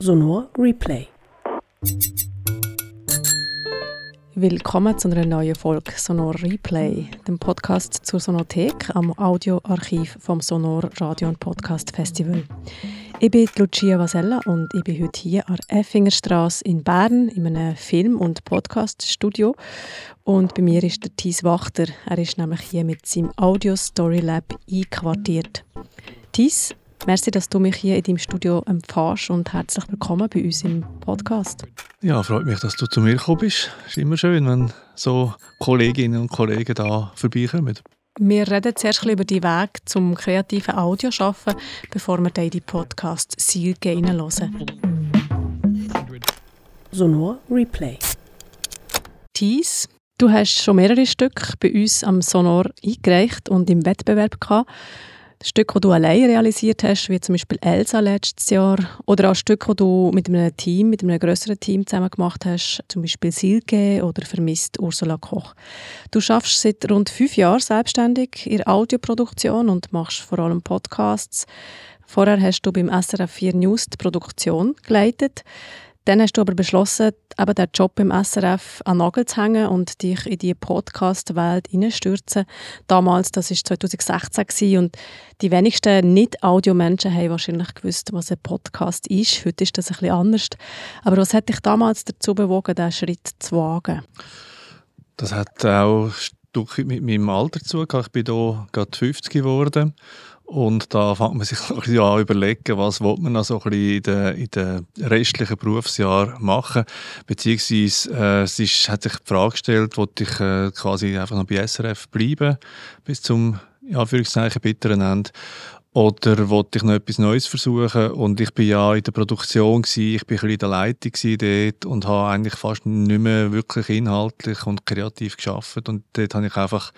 Sonor Replay. Willkommen zu einer neuen Folge Sonor Replay, dem Podcast zur Sonothek am Audioarchiv vom Sonor Radio und Podcast Festival. Ich bin Lucia Vasella und ich bin heute hier an der Effingerstraße in Bern in einem Film- und Podcaststudio. Und bei mir ist der Thies Wachter. Er ist nämlich hier mit seinem Audio Story Lab einquartiert. Thies, Merci, dass du mich hier in deinem Studio empfährst und herzlich willkommen bei uns im Podcast. Ja, freut mich, dass du zu mir gekommen bist. Es ist immer schön, wenn so Kolleginnen und Kollegen da vorbeikommen. Wir reden zuerst über die Weg zum kreativen Audio schaffen, bevor wir dann in die Podcast Silke reinhören. Sonor Replay. Thies, du hast schon mehrere Stücke bei uns am Sonor eingereicht und im Wettbewerb gehabt. Stücke, die du allein realisiert hast, wie zum Beispiel Elsa letztes Jahr, oder auch Stücke, die du mit einem Team, mit einem größeren Team zusammen gemacht hast, zum Beispiel Silke oder Vermisst Ursula Koch. Du schaffst seit rund fünf Jahren selbstständig in Audioproduktion und machst vor allem Podcasts. Vorher hast du beim SRF 4 News die Produktion geleitet. Dann hast du aber beschlossen, eben den Job im SRF an Nagel zu hängen und dich in die Podcast-Welt hineinstürzen. Damals, das war 2016 gewesen, und die wenigsten Nicht-Audio-Menschen haben wahrscheinlich gewusst, was ein Podcast ist. Heute ist das ein bisschen anders. Aber was hat dich damals dazu bewogen, diesen Schritt zu wagen? Das hat auch ein Stück mit meinem Alter zu Ich bin hier gerade 50 geworden und da fängt man sich an überlegen, was will man noch so ein bisschen in den, in den restlichen Berufsjahr machen. Beziehungsweise äh, es ist, hat sich die Frage gestellt, wollte ich äh, quasi einfach noch bei SRF bleiben bis zum Anführungszeichen bitteren Ende oder wollte ich noch etwas Neues versuchen? Und ich bin ja in der Produktion, gewesen, ich bin in der Leitung dort und habe eigentlich fast nicht mehr wirklich inhaltlich und kreativ geschafft. Und dort habe ich einfach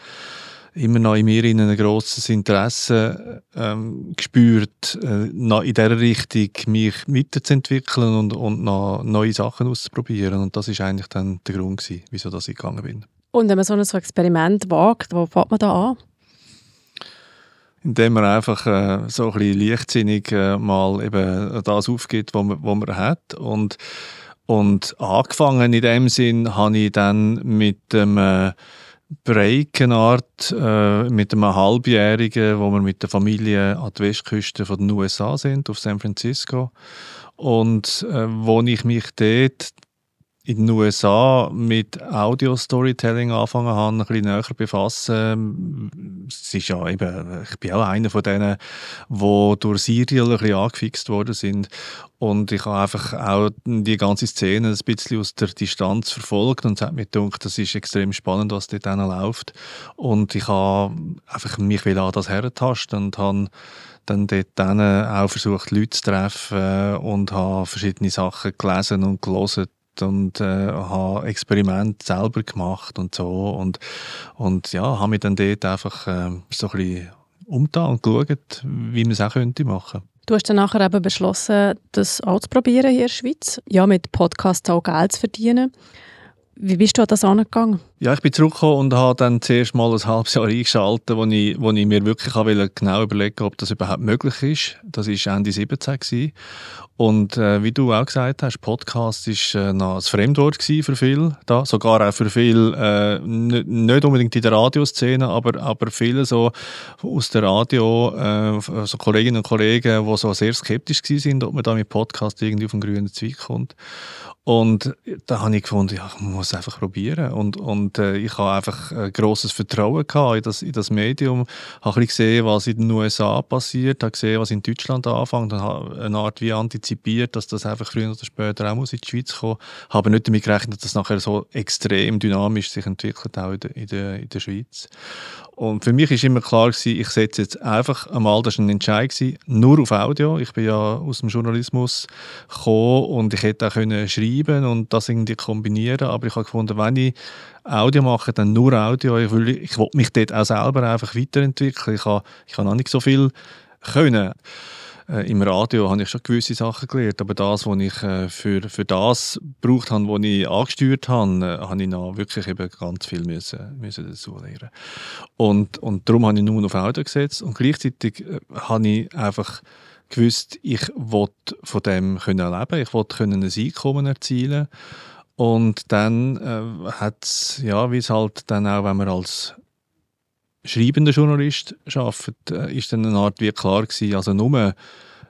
immer noch in mir ein grosses Interesse ähm, gespürt, äh, noch in dieser Richtung mich weiterzuentwickeln und, und noch neue Sachen auszuprobieren. Und das ist eigentlich dann der Grund, gewesen, wieso ich gegangen bin. Und wenn man so ein Experiment wagt, wo fängt man da an? Indem man einfach äh, so ein bisschen leichtsinnig äh, mal eben das aufgibt, was man, was man hat. Und, und angefangen in dem Sinn habe ich dann mit dem äh, Breakenart äh, mit einem Halbjährigen, wo wir mit der Familie an die Westküste von den USA sind, auf San Francisco. Und äh, wo ich mich dort in den USA mit Audio-Storytelling angefangen habe, ein bisschen näher befassen. Es ist ja eben, ich bin auch einer von denen, die durch Serial ein bisschen angefixt worden sind. Und ich habe einfach auch die ganze Szene ein bisschen aus der Distanz verfolgt und es hat mir gedacht, das ist extrem spannend, was dort läuft. Und ich habe einfach mich an das herentasten und habe dann dort dann auch versucht, Leute zu treffen und habe verschiedene Sachen gelesen und gelesen und äh, habe Experimente selber gemacht und so und, und ja, habe mich dann dort einfach äh, so ein bisschen umgetan und geschaut, wie man es auch könnte machen Du hast dann nachher eben beschlossen, das auszuprobieren hier in der Schweiz, ja, mit Podcasts auch Geld zu verdienen. Wie bist du an das angegangen? Ja, ich bin zurückgekommen und habe dann zuerst mal ein halbes Jahr eingeschaltet, wo ich, wo ich mir wirklich genau überlegen ob das überhaupt möglich ist. Das war Ende 17 gewesen. Und äh, wie du auch gesagt hast, Podcast ist äh, noch ein Fremdwort für viele, da, sogar auch für viele, äh, nicht unbedingt in der Radioszene, aber, aber viele so aus der Radio, äh, so Kolleginnen und Kollegen, die so sehr skeptisch sind, ob man da mit Podcast irgendwie auf den grünen Zweig kommt. Und da habe ich gefunden, ja, ich muss einfach probieren. Und, und äh, ich habe einfach ein grosses Vertrauen gehabt in das, in das Medium. Habe gesehen, was in den USA passiert, habe gesehen, was in Deutschland anfängt und habe eine Art wie antizipiert, dass das einfach früher oder später auch muss in die Schweiz kommen muss. Habe nicht damit gerechnet, dass das nachher so extrem dynamisch sich entwickelt, auch in der, in der, in der Schweiz. Und für mich ist immer klar gewesen, ich setze jetzt einfach einmal, das war ein Entscheid, gewesen, nur auf Audio. Ich bin ja aus dem Journalismus gekommen und ich hätte auch können schreiben und das irgendwie kombinieren, aber ich habe gefunden, wenn ich Audio mache, dann nur Audio. Ich will, ich will mich dort auch selber einfach weiterentwickeln. Ich habe, ich noch nicht so viel können. Äh, Im Radio habe ich schon gewisse Sachen gelernt, aber das, was ich äh, für, für das gebraucht habe, was ich angesteuert habe, äh, habe ich noch wirklich eben ganz viel müssen, müssen dazu lernen. Und, und darum habe ich nur auf Audio gesetzt und gleichzeitig habe ich einfach gewusst, ich wollte von dem können leben, ich wollte können ein Einkommen erzielen und dann äh, hat es, ja, wie es halt dann auch, wenn man als schreibender Journalist arbeitet, äh, ist dann eine Art wie klar gewesen, also nur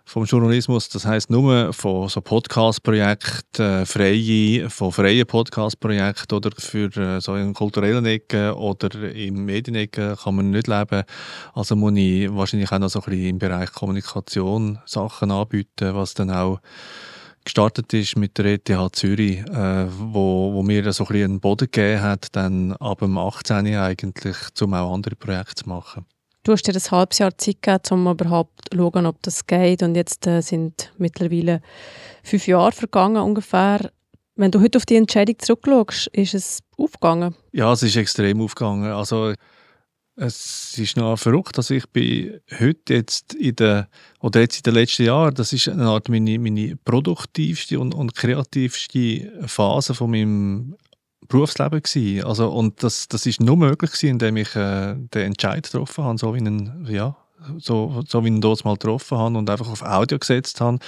vom Journalismus, das heißt nur von so Podcast-Projekten, äh, freie, von freien Podcast-Projekten oder für äh, so in kulturellen Ecken oder in Medienecken kann man nicht leben. Also muss ich wahrscheinlich auch noch so ein bisschen im Bereich Kommunikation Sachen anbieten, was dann auch gestartet ist mit der ETH Zürich, äh, wo, wo mir so ein bisschen einen Boden gegeben hat, dann ab dem 18. eigentlich, um auch andere Projekte zu machen. Du hast dir ein halbes Jahr Zeit gegeben, um überhaupt zu schauen, ob das geht. Und jetzt äh, sind mittlerweile fünf Jahre vergangen ungefähr. Wenn du heute auf die Entscheidung zurückschaust, ist es aufgegangen? Ja, es ist extrem aufgegangen. Also es ist noch verrückt, dass ich bin heute jetzt in der, oder jetzt in den letzten Jahren, das ist eine Art meine, meine produktivste und, und kreativste Phase von meinem Berufsleben gewesen. Also, und das, das ist nur möglich gewesen, indem ich äh, den Entscheid getroffen habe, so wie einen, ja, so, so wie ich ihn dort mal getroffen habe und einfach auf Audio gesetzt habe,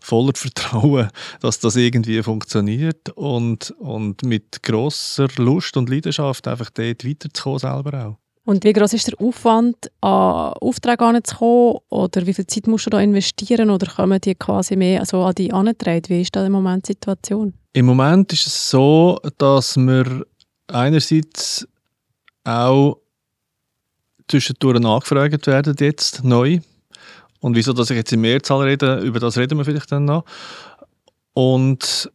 voller Vertrauen, dass das irgendwie funktioniert und, und mit großer Lust und Leidenschaft einfach dort weiterzukommen selber auch. Und wie groß ist der Aufwand, an Aufträge anzukommen? Oder wie viel Zeit musst du da investieren? Oder kommen die quasi mehr also an die angetragen? Wie ist da im Moment die Situation? Im Moment ist es so, dass wir einerseits auch zwischendurch angefragt werden, jetzt neu. Und wieso, dass ich jetzt in Mehrzahl rede, über das reden wir vielleicht dann noch. Und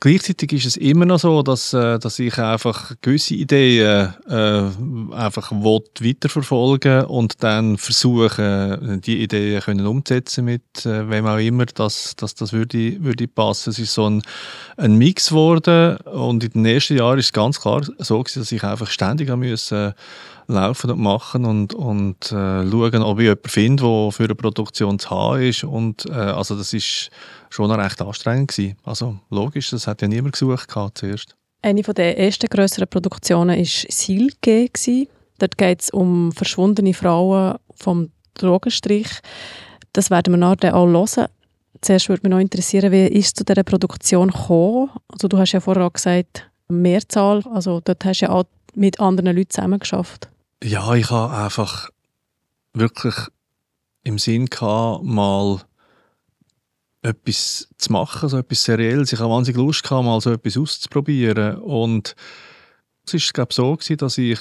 Gleichzeitig ist es immer noch so, dass, äh, dass ich einfach gewisse Ideen äh, einfach weiterverfolgen und dann versuchen, die Ideen können umzusetzen mit äh, wem auch immer, dass, dass das würde, würde passen. Es ist so ein, ein Mix geworden und in den ersten Jahren ist es ganz klar so gewesen, dass ich einfach ständig haben müssen laufen und machen und, und äh, schauen, ob ich jemanden finde, der für eine Produktion zu haben ist. Und, äh, also das ist schon recht anstrengend gewesen. Also logisch, das hat ja niemand gesucht gehabt zuerst. Eine der ersten grösseren Produktionen war Silke. Dort geht es um verschwundene Frauen vom Drogenstrich. Das werden wir nachher auch hören. Zuerst würde mich noch interessieren, wie ist es zu dieser Produktion gekommen? Also du hast ja vorher auch gesagt, Mehrzahl, also dort hast du ja auch mit anderen Leuten zusammengearbeitet. Ja, ich habe einfach wirklich im Sinn gehabt, mal etwas zu machen, so etwas Serielles. Ich habe wahnsinnig Lust gehabt, mal so etwas auszuprobieren. Und es war, glaube ich, so, gewesen, dass ich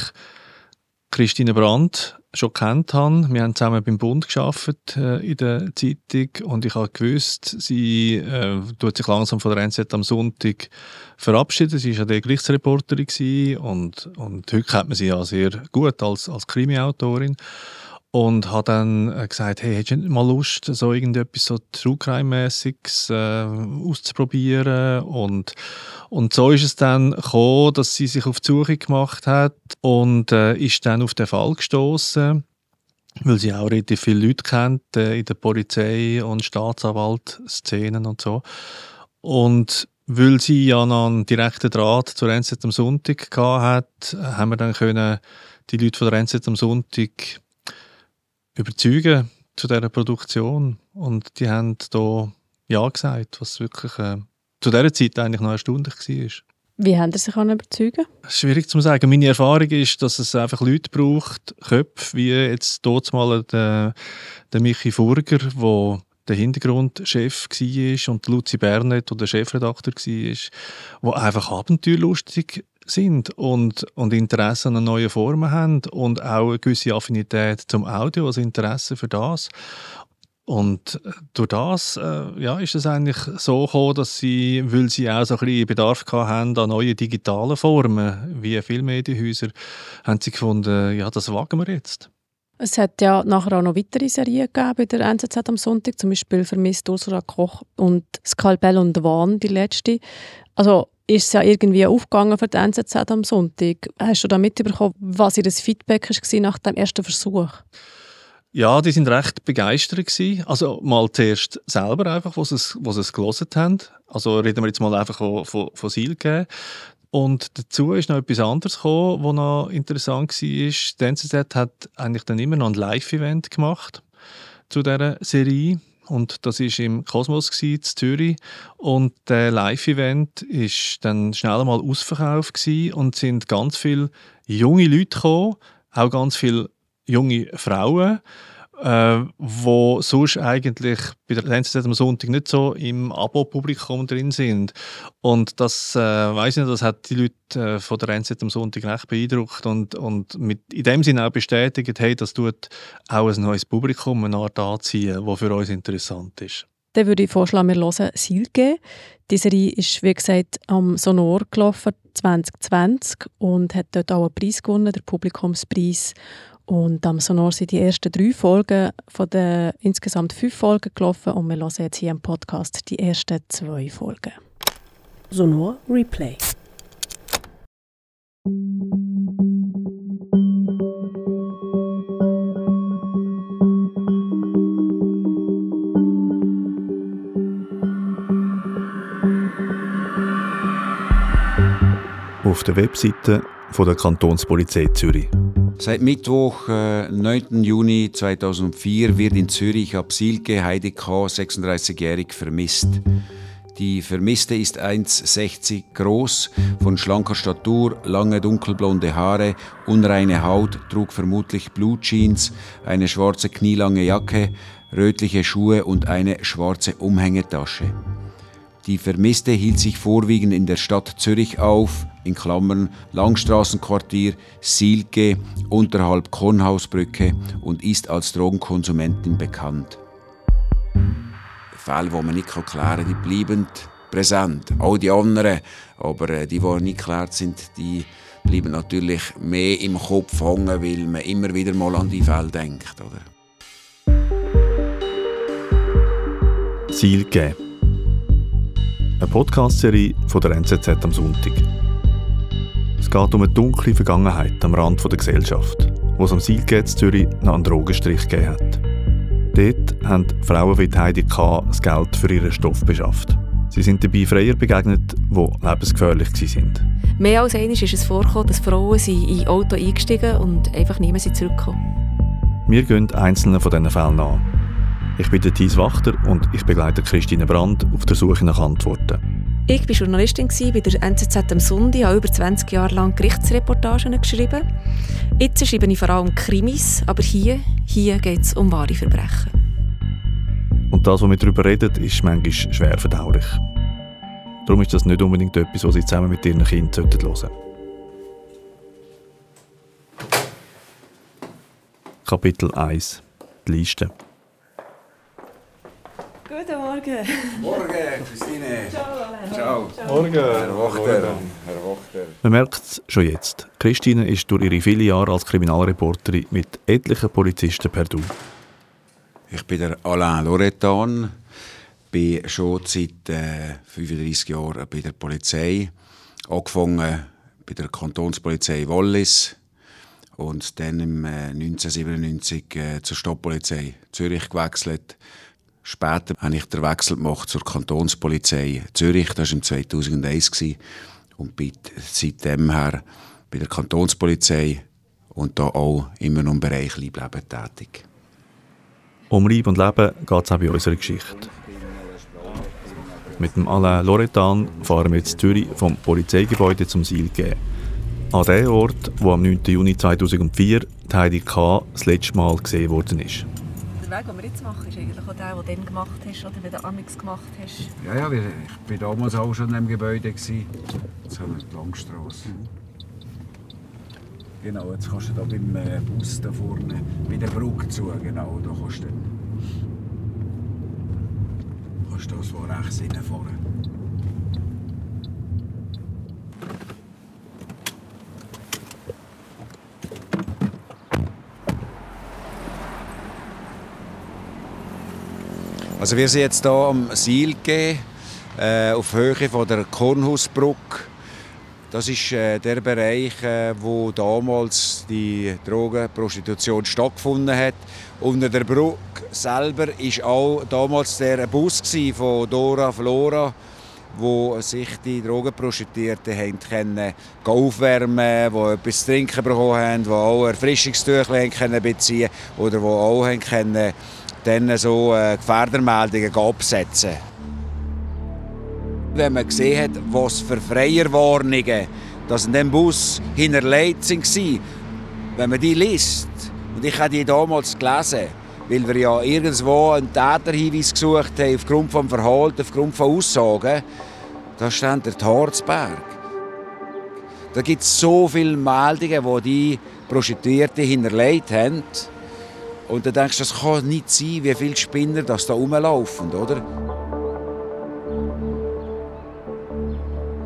Christine Brandt schon kennt habe. Wir haben zusammen beim Bund geschafft äh, in der Zeitung und ich habe gewusst, sie äh, tut sich langsam von der NZ am Sonntag verabschieden. Sie war ja Gerichtsreporterin und, und heute kennt man sie ja sehr gut als, als Krimi-Autorin und habe dann äh, gesagt, hey, hättest du nicht mal Lust, so irgendetwas so True Crime-mäßiges äh, auszuprobieren? Und und so ist es dann gekommen, dass sie sich auf die Suche gemacht hat und äh, ist dann auf den Fall gestoßen, weil sie auch relativ viele Leute kennt äh, in der Polizei und Staatsanwalt-Szenen und so. Und weil sie ja noch einen direkten Draht zur NZ am Sonntag hat, haben wir dann können die Leute von der NZ am Sonntag überzeugen zu dieser Produktion. Und die haben da Ja gesagt, was wirklich äh, zu dieser Zeit eigentlich noch erstaunlich war. Wie haben Sie sich überzeugen Schwierig zu sagen. Meine Erfahrung ist, dass es einfach Leute braucht, Köpfe, wie jetzt dort mal der, der Michi Furger, der der Hintergrundchef war und Luzi Bernet, der Chefredakteur war, der einfach abenteuerlustig sind und, und Interesse an neuen Formen haben und auch eine gewisse Affinität zum Audio, also Interesse für das. Und äh, durch das äh, ja, ist es eigentlich so gekommen, dass sie, weil sie auch so ein bisschen Bedarf hatten an neuen digitalen Formen, wie viele Medienhäuser, haben sie gefunden, ja, das wagen wir jetzt. Es hat ja nachher auch noch weitere Serien gegeben bei der NZZ am Sonntag, zum Beispiel «Vermisst Ursula Koch» und «Skalpell und Wahn», die letzte. Also ist es ja irgendwie aufgegangen für die NZZ am Sonntag. Hast du da mitbekommen, was ihr Feedback war nach dem ersten Versuch? Ja, die sind recht begeistert gewesen. Also mal zuerst selber einfach, was es, was es gelesen haben. Also reden wir jetzt mal einfach von, von, von Silke. Und dazu ist noch etwas anderes gekommen, was noch interessant war. Die NZZ hat eigentlich dann immer noch ein Live-Event gemacht zu dieser Serie. Und das war im Kosmos in Zürich. Und der Live-Event war dann schnell mal ausverkauft und sind ganz viele junge Leute gekommen, auch ganz viele junge Frauen äh, wo sonst eigentlich bei der NZZ am Sonntag nicht so im Abo-Publikum drin sind. Und das, äh, weiß nicht, das hat die Leute äh, von der NZZ am Sonntag recht beeindruckt und, und mit, in dem Sinne auch bestätigt, hey, das tut auch ein neues Publikum eine Art anziehen, das für uns interessant ist. Dann würde ich vorschlagen, wir hören Silke. Die Serie ist, wie gesagt, am Sonor gelaufen 2020 und hat dort auch einen Preis gewonnen, den Publikumspreis. Und am Sonor sind die ersten drei Folgen von den insgesamt fünf Folgen gelaufen und wir hören jetzt hier im Podcast die ersten zwei Folgen. Sonor Replay. Auf der Webseite von der Kantonspolizei Zürich. Seit Mittwoch, äh, 9. Juni 2004, wird in Zürich ab Silke Heidi K., 36-jährig, vermisst. Die Vermisste ist 1,60 groß, von schlanker Statur, lange dunkelblonde Haare, unreine Haut, trug vermutlich Blutjeans, eine schwarze knielange Jacke, rötliche Schuhe und eine schwarze Umhängetasche. Die Vermisste hielt sich vorwiegend in der Stadt Zürich auf, in Klammern Langstraßenquartier, Silke, unterhalb Kornhausbrücke und ist als Drogenkonsumentin bekannt. Fälle, die man nicht klären kann, die bleiben präsent. Auch die anderen, aber äh, die, die nicht geklärt sind, die bleiben natürlich mehr im Kopf hängen, weil man immer wieder mal an die Fälle denkt. Oder? Silke eine Podcast-Serie von der NZZ am Sonntag. Es geht um eine dunkle Vergangenheit am Rand der Gesellschaft, wo es am Silgate Zürich noch einen Drogenstrich gegeben hat. Dort haben Frauen wie Heidi K. das Geld für ihren Stoff beschafft. Sie sind dabei Freier begegnet, die lebensgefährlich waren. Mehr als einmal ist es vorgekommen, dass Frauen in Auto eingestiegen und einfach nie mehr zurückgekommen Wir gehen einzelne von diesen Fällen an. Ich bin Thies Wachter und ich begleite Christine Brandt auf der Suche nach Antworten. Ich war Journalistin bei der NZZ am Sonntag, habe über 20 Jahre lang Gerichtsreportagen geschrieben. Jetzt schreibe ich vor allem Krimis, aber hier, hier geht es um wahre Verbrechen. Und das, was wir darüber reden, ist manchmal schwer verdaulich. Darum ist das nicht unbedingt etwas, was Sie zusammen mit Ihren Kindern hören sollten. Kapitel 1 Die Liste Guten Morgen. Morgen, Christine. Ciao. Ciao. Morgen. Herr Wachter. Herr Wachter. Man merkt es schon jetzt. Christine ist durch ihre vielen Jahre als Kriminalreporterin mit etlichen Polizisten per Du. Ich bin der Alain Loretan, bin schon seit äh, 35 Jahren bei der Polizei. Angefangen bei der Kantonspolizei Wallis und dann im äh, 1997 äh, zur Stadtpolizei Zürich gewechselt Später habe ich den Wechsel gemacht zur Kantonspolizei Zürich. Das war im 2001 und bin seitdem her bei der Kantonspolizei und da auch immer noch im Bereich Leibleben tätig. Um Leib und Leben geht es auch bei unserer Geschichte. Mit dem Alain Loretan fahren wir jetzt Zürich vom Polizeigebäude zum Silge. An den Ort, wo am 9. Juni 2004 die Heidi K. das letzte Mal gesehen worden ist Weg, den wir jetzt machen, ist eigentlich auch der, den du dann gemacht hast oder den du Amix gemacht hast. Ja, ja, ich war damals auch schon in dem Gebäude. Jetzt haben wir die Langstrasse. Genau, jetzt kannst du da beim äh, Bus da vorne, bei der Brücke zu, genau, da kannst du, kannst du da so rechts reinfahren. Also wir sind jetzt hier am Silke äh, auf Höhe von der Kornhausbrücke. Das ist äh, der Bereich, äh, wo damals die Drogenprostitution stattgefunden hat. Unter der Brücke selber ist auch damals der Bus von Dora Flora, wo sich die Drogenprostituierten können aufwärmen, wo etwas zu trinken bekommen haben, wo auch Erfrischungstücher beziehen können oder wo auch können dann so äh, Gefährdermeldungen absetzen. Wenn man gesehen hat, was für Freierwarnungen dass in dem Bus hinterlegt waren, wenn man die liest, und ich habe die damals gelesen, weil wir ja irgendwo einen Täterhinweis gesucht haben, aufgrund des Verhaltens, aufgrund von Aussagen, da stand der Harzberg. Da gibt es so viele Meldungen, wo die Prostituierten hinterlegt haben. Und dann denkst du, das kann nicht sein, wie viele Spinner das da rumlaufen, oder?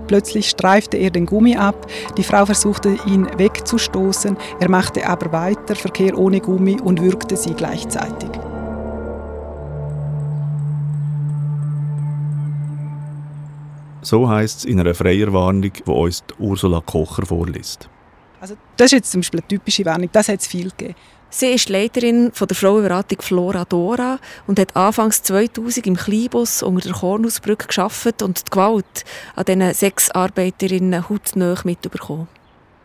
Plötzlich streifte er den Gummi ab. Die Frau versuchte, ihn wegzustoßen. Er machte aber weiter Verkehr ohne Gummi und würgte sie gleichzeitig. So heißt es in einer Freierwarnung, die uns Ursula Kocher vorliest. Also das ist jetzt zum Beispiel eine typische Warnung, das hat es viel gegeben. Sie ist Leiterin von der Frauenberatung Flora Dora und hat anfangs 2000 im Kleinbus unter der Kornhausbrücke geschafft und die Gewalt an diesen Sexarbeiterinnen hautnah mitbekommen.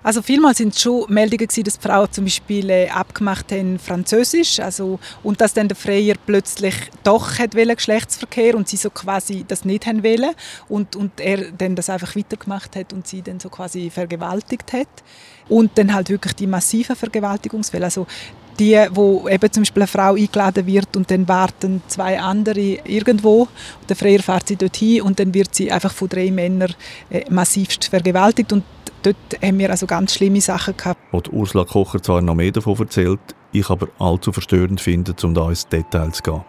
Also vielmal sind schon Meldungen gewesen, dass die Frauen zum Beispiel äh, abgemacht haben Französisch, also und dass dann der Freier plötzlich doch hat Geschlechtsverkehr und sie so quasi das nicht haben wollen und und er dann das einfach weitergemacht hat und sie dann so quasi vergewaltigt hat und dann halt wirklich die massiven Vergewaltigungsfälle, also die, wo eben zum Beispiel eine Frau eingeladen wird und dann warten zwei andere irgendwo. Der Freier fährt sie dorthin und dann wird sie einfach von drei Männern äh, massivst vergewaltigt und dort haben wir also ganz schlimme Sachen gehabt. Und Ursula Kocher zwar noch mehr davon erzählt, ich aber allzu verstörend finde, um da ins Detail zu gehen.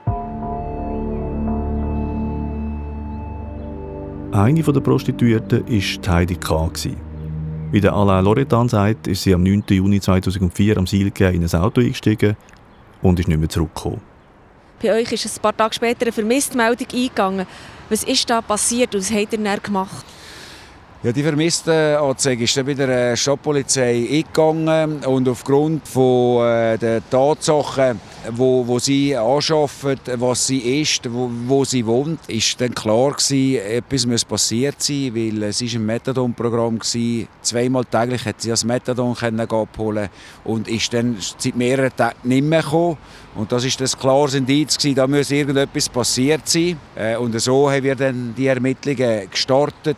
Eine der Prostituierten war Heidi K. Wie der Alain Loretan sagt, ist sie am 9. Juni 2004 am Silke in ein Auto eingestiegen und ist nicht mehr zurückgekommen. Bei euch ist ein paar Tage später eine Vermisstmeldung eingegangen. Was ist da passiert und was habt ihr dann gemacht? Ja, die Vermisstenanzeige ist dann bei der Stadtpolizei eingegangen und aufgrund von äh, der Tatsachen, wo, wo sie anschaffen, was sie ist, wo, wo sie wohnt, ist dann klar gewesen, etwas muss passiert sein, weil es ist ein Methadon-Programm. Zweimal täglich hat sie das Methadon können abholen und ist dann seit mehreren Tagen nicht mehr gekommen. Und das ist das klares Indiz gewesen, da muss irgendetwas passiert sein. Äh, und so haben wir dann die Ermittlungen gestartet.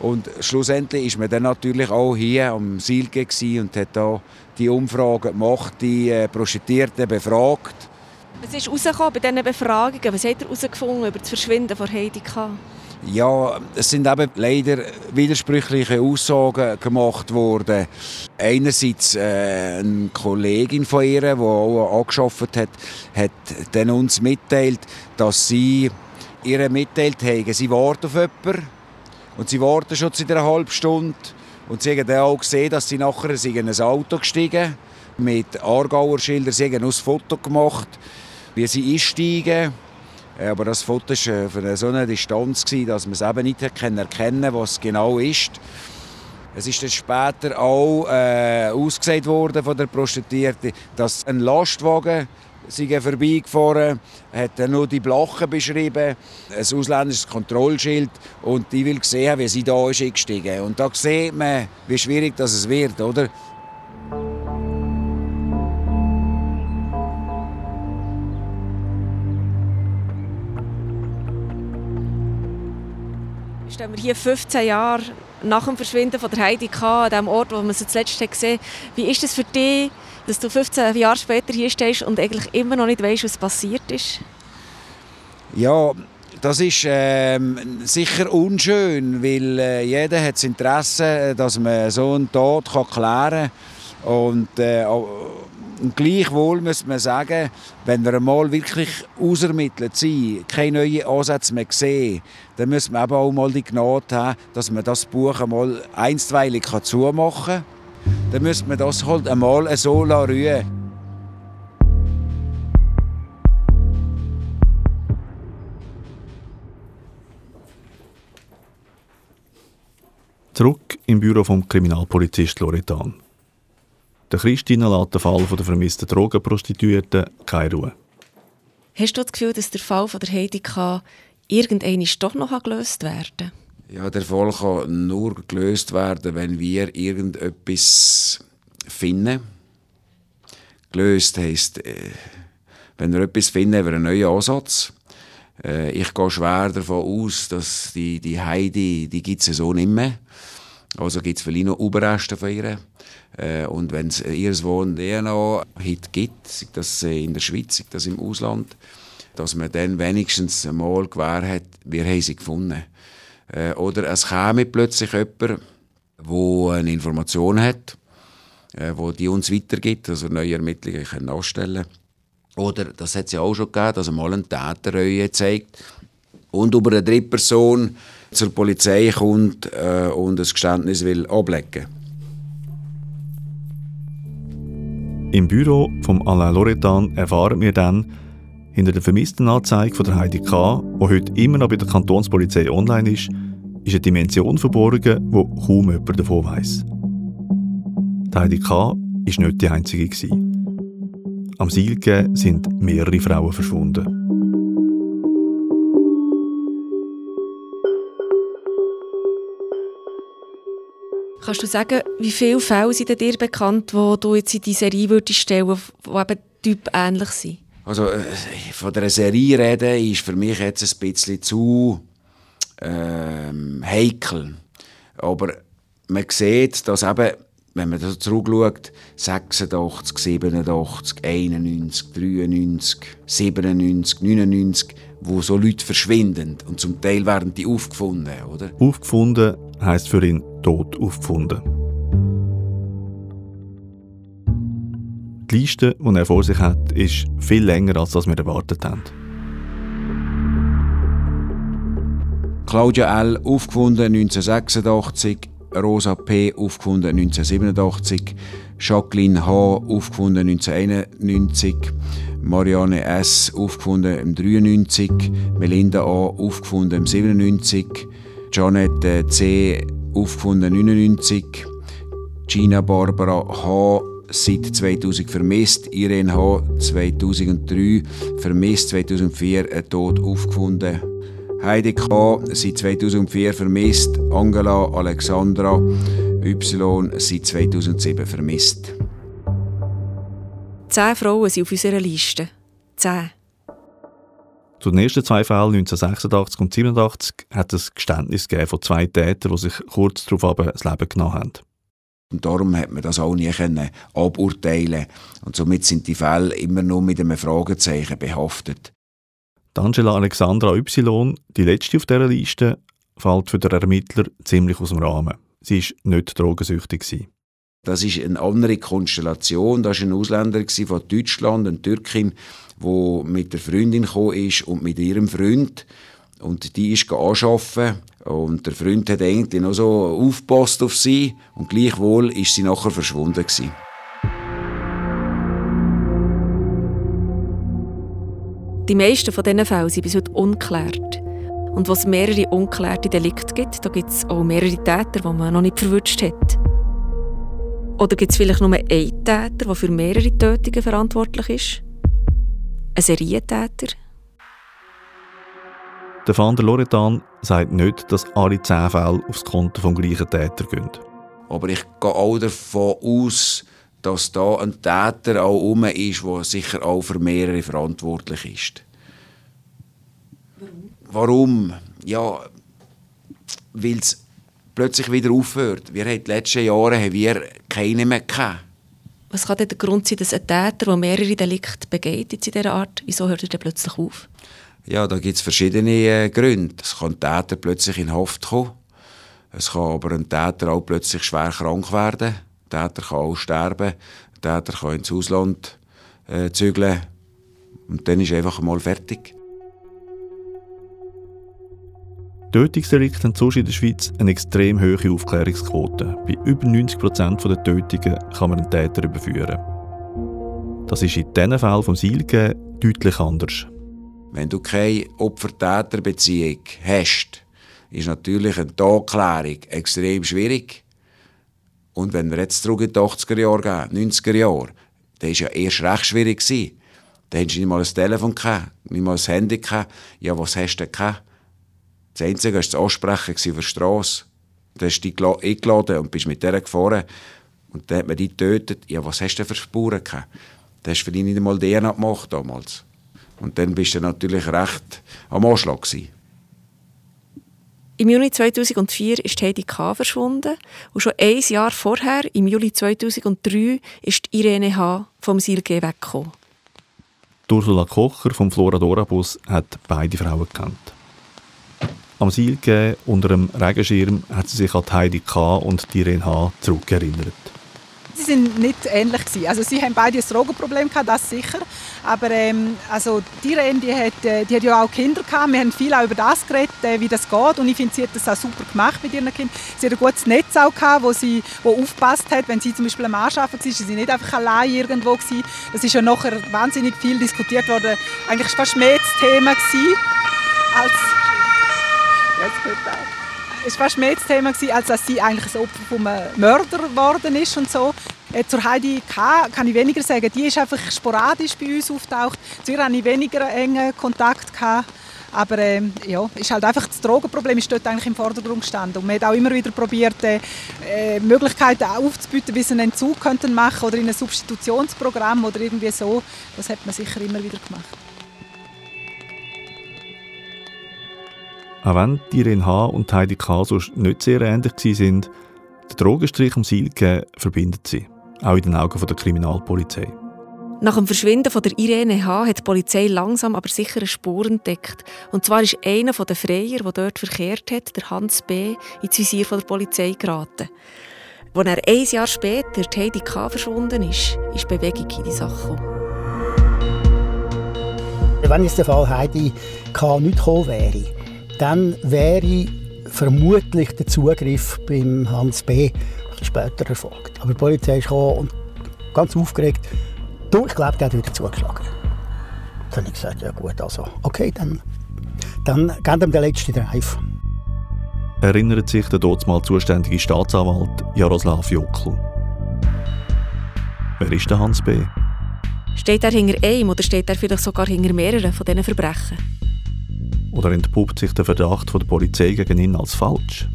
Und schlussendlich ist man dann natürlich auch hier am Silke und hat da die Umfragen gemacht, die äh, Prostituierten befragt. Was ist herausgekommen bei diesen Befragungen? Was habt ihr herausgefunden über das Verschwinden von Heidi K.? Ja, es sind eben leider widersprüchliche Aussagen gemacht worden. Einerseits äh, eine Kollegin von ihr, die auch angeschafft hat, hat dann uns mitteilt, dass sie ihr mitteilt haben, sie wartet auf jemanden und sie warten schon seit einer halben Stunde. Und sie haben auch gesehen, dass sie nachher in ein Auto gestiegen mit Aargauer Schildern. Sie haben ein Foto gemacht, wie sie einsteigen. Aber das Foto war äh, für so eine Distanz, dass man es eben nicht erkennen konnte, was es genau ist. Es ist dann später auch äh, ausgesagt worden von der Prostituierten, dass ein Lastwagen sind vorbeigefahren, hat nur die Blachen beschrieben, ein ausländisches Kontrollschild und die will sehen, wie sie da ist eingestiegen. Und da sieht man, wie schwierig das wird, oder? Stehen wir hier 15 Jahre nach dem Verschwinden von der Heidi K. an dem Ort, wo man sie zuletzt gesehen hat. Wie ist das für dich, dass du 15 Jahre später hier stehst und eigentlich immer noch nicht weißt, was passiert ist? Ja, das ist ähm, sicher unschön, weil äh, jeder hat das Interesse, dass man so einen Tod kann klären kann. Und, äh, und gleichwohl muss man sagen, wenn wir einmal wirklich ausermittelt sind, keine neuen Ansätze mehr sehen, dann muss man eben auch mal die Gnade haben, dass man das Buch einmal einstweilig zumachen kann dann müsste man das halt einmal so rühren Zurück im Büro vom Kriminalpolizist Loretan. Der Christine lässt den Fall der vermissten Drogenprostituierten keine Ruhe. Hast du das Gefühl, dass der Fall von der Heidi K. irgendwann doch noch gelöst werden kann? Ja, der Fall kann nur gelöst werden, wenn wir irgendetwas finden. Gelöst heisst, äh, Wenn wir etwas finden, wir einen neuen Ansatz. Äh, ich gehe schwer davon aus, dass die, die Heidi, die gibt es so nicht mehr. Also gibt es vielleicht noch Überreste von ihr. Äh, und wenn es ihr Wohn DNA heute gibt, sei das in der Schweiz, sei das im Ausland, dass man dann wenigstens einmal gewähr hat, wir haben sie gefunden. Äh, oder es käme plötzlich jemand, der eine Information hat, äh, wo die uns weitergibt, also neue Ermittlungen können anstellen. Oder, das hat es ja auch schon gegeben, dass einmal ein Täterreue zeigt und über eine Drittperson zur Polizei kommt äh, und ein Geständnis will ablegen. Im Büro von Alain Loretan erfahren wir dann, hinter der vermissten Anzeige von der Heidi K., die heute immer noch bei der Kantonspolizei online ist, ist eine Dimension verborgen, wo kaum jemand davon weiß. Die Heidi K. war nicht die einzige. Am Silke sind mehrere Frauen verschwunden. Kannst du sagen, wie viele Fälle sind dir bekannt, wo du jetzt in die Serie würdest stellen, die eben typähnlich sind? Also äh, von der Serie reden ist für mich jetzt ein bisschen zu ähm, heikel. Aber man sieht, dass eben, wenn man da zurückschaut, 86, 87, 91, 93, 97, 99, wo so Leute verschwinden und zum Teil werden die aufgefunden, oder? Aufgefunden heißt für ihn tot aufgefunden. Die Liste, die er vor sich hat, ist viel länger, als wir erwartet haben. Claudia L. aufgefunden 1986, Rosa P. aufgefunden 1987, Jacqueline H. aufgefunden 1991, Marianne S. aufgefunden im 93, Melinda A. aufgefunden im 97, Janet C. aufgefunden 99, Gina Barbara H seit 2000 vermisst, Irene H. 2003 vermisst, 2004 ein Tod aufgefunden. Heidi K. seit 2004 vermisst, Angela Alexandra Y. seit 2007 vermisst. Zehn Frauen sind auf unserer Liste. Zehn. Zu den ersten zwei Fällen 1986 und 1987 hat es Geständnis von zwei Tätern, die sich kurz darauf das Leben genommen haben. Und darum hat man das auch nie können aburteilen Und somit sind die Fälle immer nur mit einem Fragezeichen behaftet. Angela Alexandra Y, die letzte auf dieser Liste, fällt für den Ermittler ziemlich aus dem Rahmen. Sie war nicht drogensüchtig. Das ist eine andere Konstellation. Das war ein Ausländer von Deutschland, eine Türkin, die mit der Freundin gekommen ist und mit ihrem Freund. Und die ist anschaffen und der Freund hat eigentlich noch so aufgepasst auf sie und gleichwohl ist sie nachher verschwunden gewesen. Die meisten von diesen Fällen sind bis heute ungeklärt. Und was mehrere ungeklärte Delikte gibt, da gibt es auch mehrere Täter, die man noch nicht verwünscht hat. Oder gibt es vielleicht nur einen Täter, der für mehrere Tötungen verantwortlich ist? Ein Serientäter? Der Van der Loretan sagt nicht, dass alle zehn Fälle aufs Konto vom gleichen Täter gehen. Aber ich gehe auch davon aus, dass da ein Täter auch um ist, der sicher auch für mehrere verantwortlich ist. Warum? Warum? Ja, weil es plötzlich wieder aufhört. Wir haben die letzten Jahre haben wir keine mehr gehabt. Was kann denn der Grund sein, dass ein Täter, der mehrere Delikte begeht in dieser Art, wieso hört er denn plötzlich auf? Ja, da gibt es verschiedene äh, Gründe. Es kann ein Täter plötzlich in Haft kommen. Es kann aber ein Täter auch plötzlich schwer krank werden. Der Täter kann auch sterben. Der Täter kann ins Ausland äh, zügeln. Und dann ist einfach mal fertig. Tötungsdelikte haben sonst in der Schweiz eine extrem hohe Aufklärungsquote. Bei über 90 Prozent der Tötungen kann man einen Täter überführen. Das ist in diesen Fällen vom Silke deutlich anders. Wenn du keine Opfer-Täter-Beziehung hast, ist natürlich eine Anklärung extrem schwierig. Und wenn wir jetzt zurück in die 80er Jahre gehen, 90er Jahre, dann war ja erst recht schwierig. Da hast du nicht mal ein Telefon, nicht mal ein Handy. Ja, was hast du denn gehabt? Das Einzige war das Ansprechen für die Straße. Da hast du dich eingeladen und bist mit der gefahren. Und dann hat man die getötet. Ja, was hast du denn für Spuren gehabt? Das hast für dich nicht einmal DNA gemacht damals. Und dann bist du natürlich recht am Anschlag gewesen. Im Juni 2004 ist Heidi K. verschwunden und schon ein Jahr vorher, im Juli 2003, ist Irene H. vom SILG weggekommen. Ursula Kocher vom Floradora-Bus hat beide Frauen gekannt. Am SILG unter dem Regenschirm hat sie sich an Heidi K. und Irene H. zurückerinnert. Sie sind nicht ähnlich gewesen. Also sie haben beide ein Drogenproblem gehabt, das sicher. Aber ähm, also die Irene, die hat, äh, die hat ja auch Kinder gehabt. Wir haben viel auch über das geredet, äh, wie das geht. Und ich finde, sie hat das auch super gemacht mit ihren Kindern. Sie hat ein gutes Netz auch gehabt, wo sie wo aufgepasst hat, wenn sie zum Beispiel am Anschaffen war, ist sie nicht einfach allein irgendwo gewesen. Das ist ja nachher wahnsinnig viel diskutiert worden. Eigentlich war fast mehr das Thema gewesen, als Jetzt gehört auch war fast mehr das Thema, als dass sie eigentlich ein Opfer von einem Mörder geworden ist und so. Äh, zur Heidi K. kann ich weniger sagen. Die ist einfach sporadisch bei uns auftaucht. Zu ihr hatte ich weniger engen Kontakt. Gehabt. Aber äh, ja, ist halt einfach das Drogenproblem ist dort eigentlich im Vordergrund gestanden. Und man hat auch immer wieder probiert, äh, äh Möglichkeiten aufzubieten, wie sie einen Entzug könnten machen oder in ein Substitutionsprogramm oder irgendwie so. Das hat man sicher immer wieder gemacht. Auch wenn Irene H. und Heidi K. sonst nicht sehr ähnlich waren, der Drogenstrich um Silke verbindet sie, auch in den Augen der Kriminalpolizei. Nach dem Verschwinden von der Irene H. hat die Polizei langsam aber sicher eine Spur entdeckt. Und zwar ist einer der Freier, der dort verkehrt hat, der Hans B., ins Visier der Polizei geraten. Als er ein Jahr später die Heidi K. verschwunden ist, ist Bewegung in die Sache gekommen. Wenn jetzt der Fall Heidi K. nicht gekommen wäre, dann wäre vermutlich der Zugriff beim Hans B. später erfolgt. Aber die Polizei ist und ganz aufgeregt. Du, ich glaube, der hat wieder zugeschlagen. Dann habe ich gesagt, ja gut, also okay, dann, dann geben wir den letzten Drive. Erinnert sich der dort mal zuständige Staatsanwalt Jaroslav Jokl. Wer ist der Hans B.? Steht er hinter einem oder steht er vielleicht sogar hinter mehreren von diesen Verbrechen? Oder entpuppt sich der Verdacht von der Polizei gegen ihn als falsch?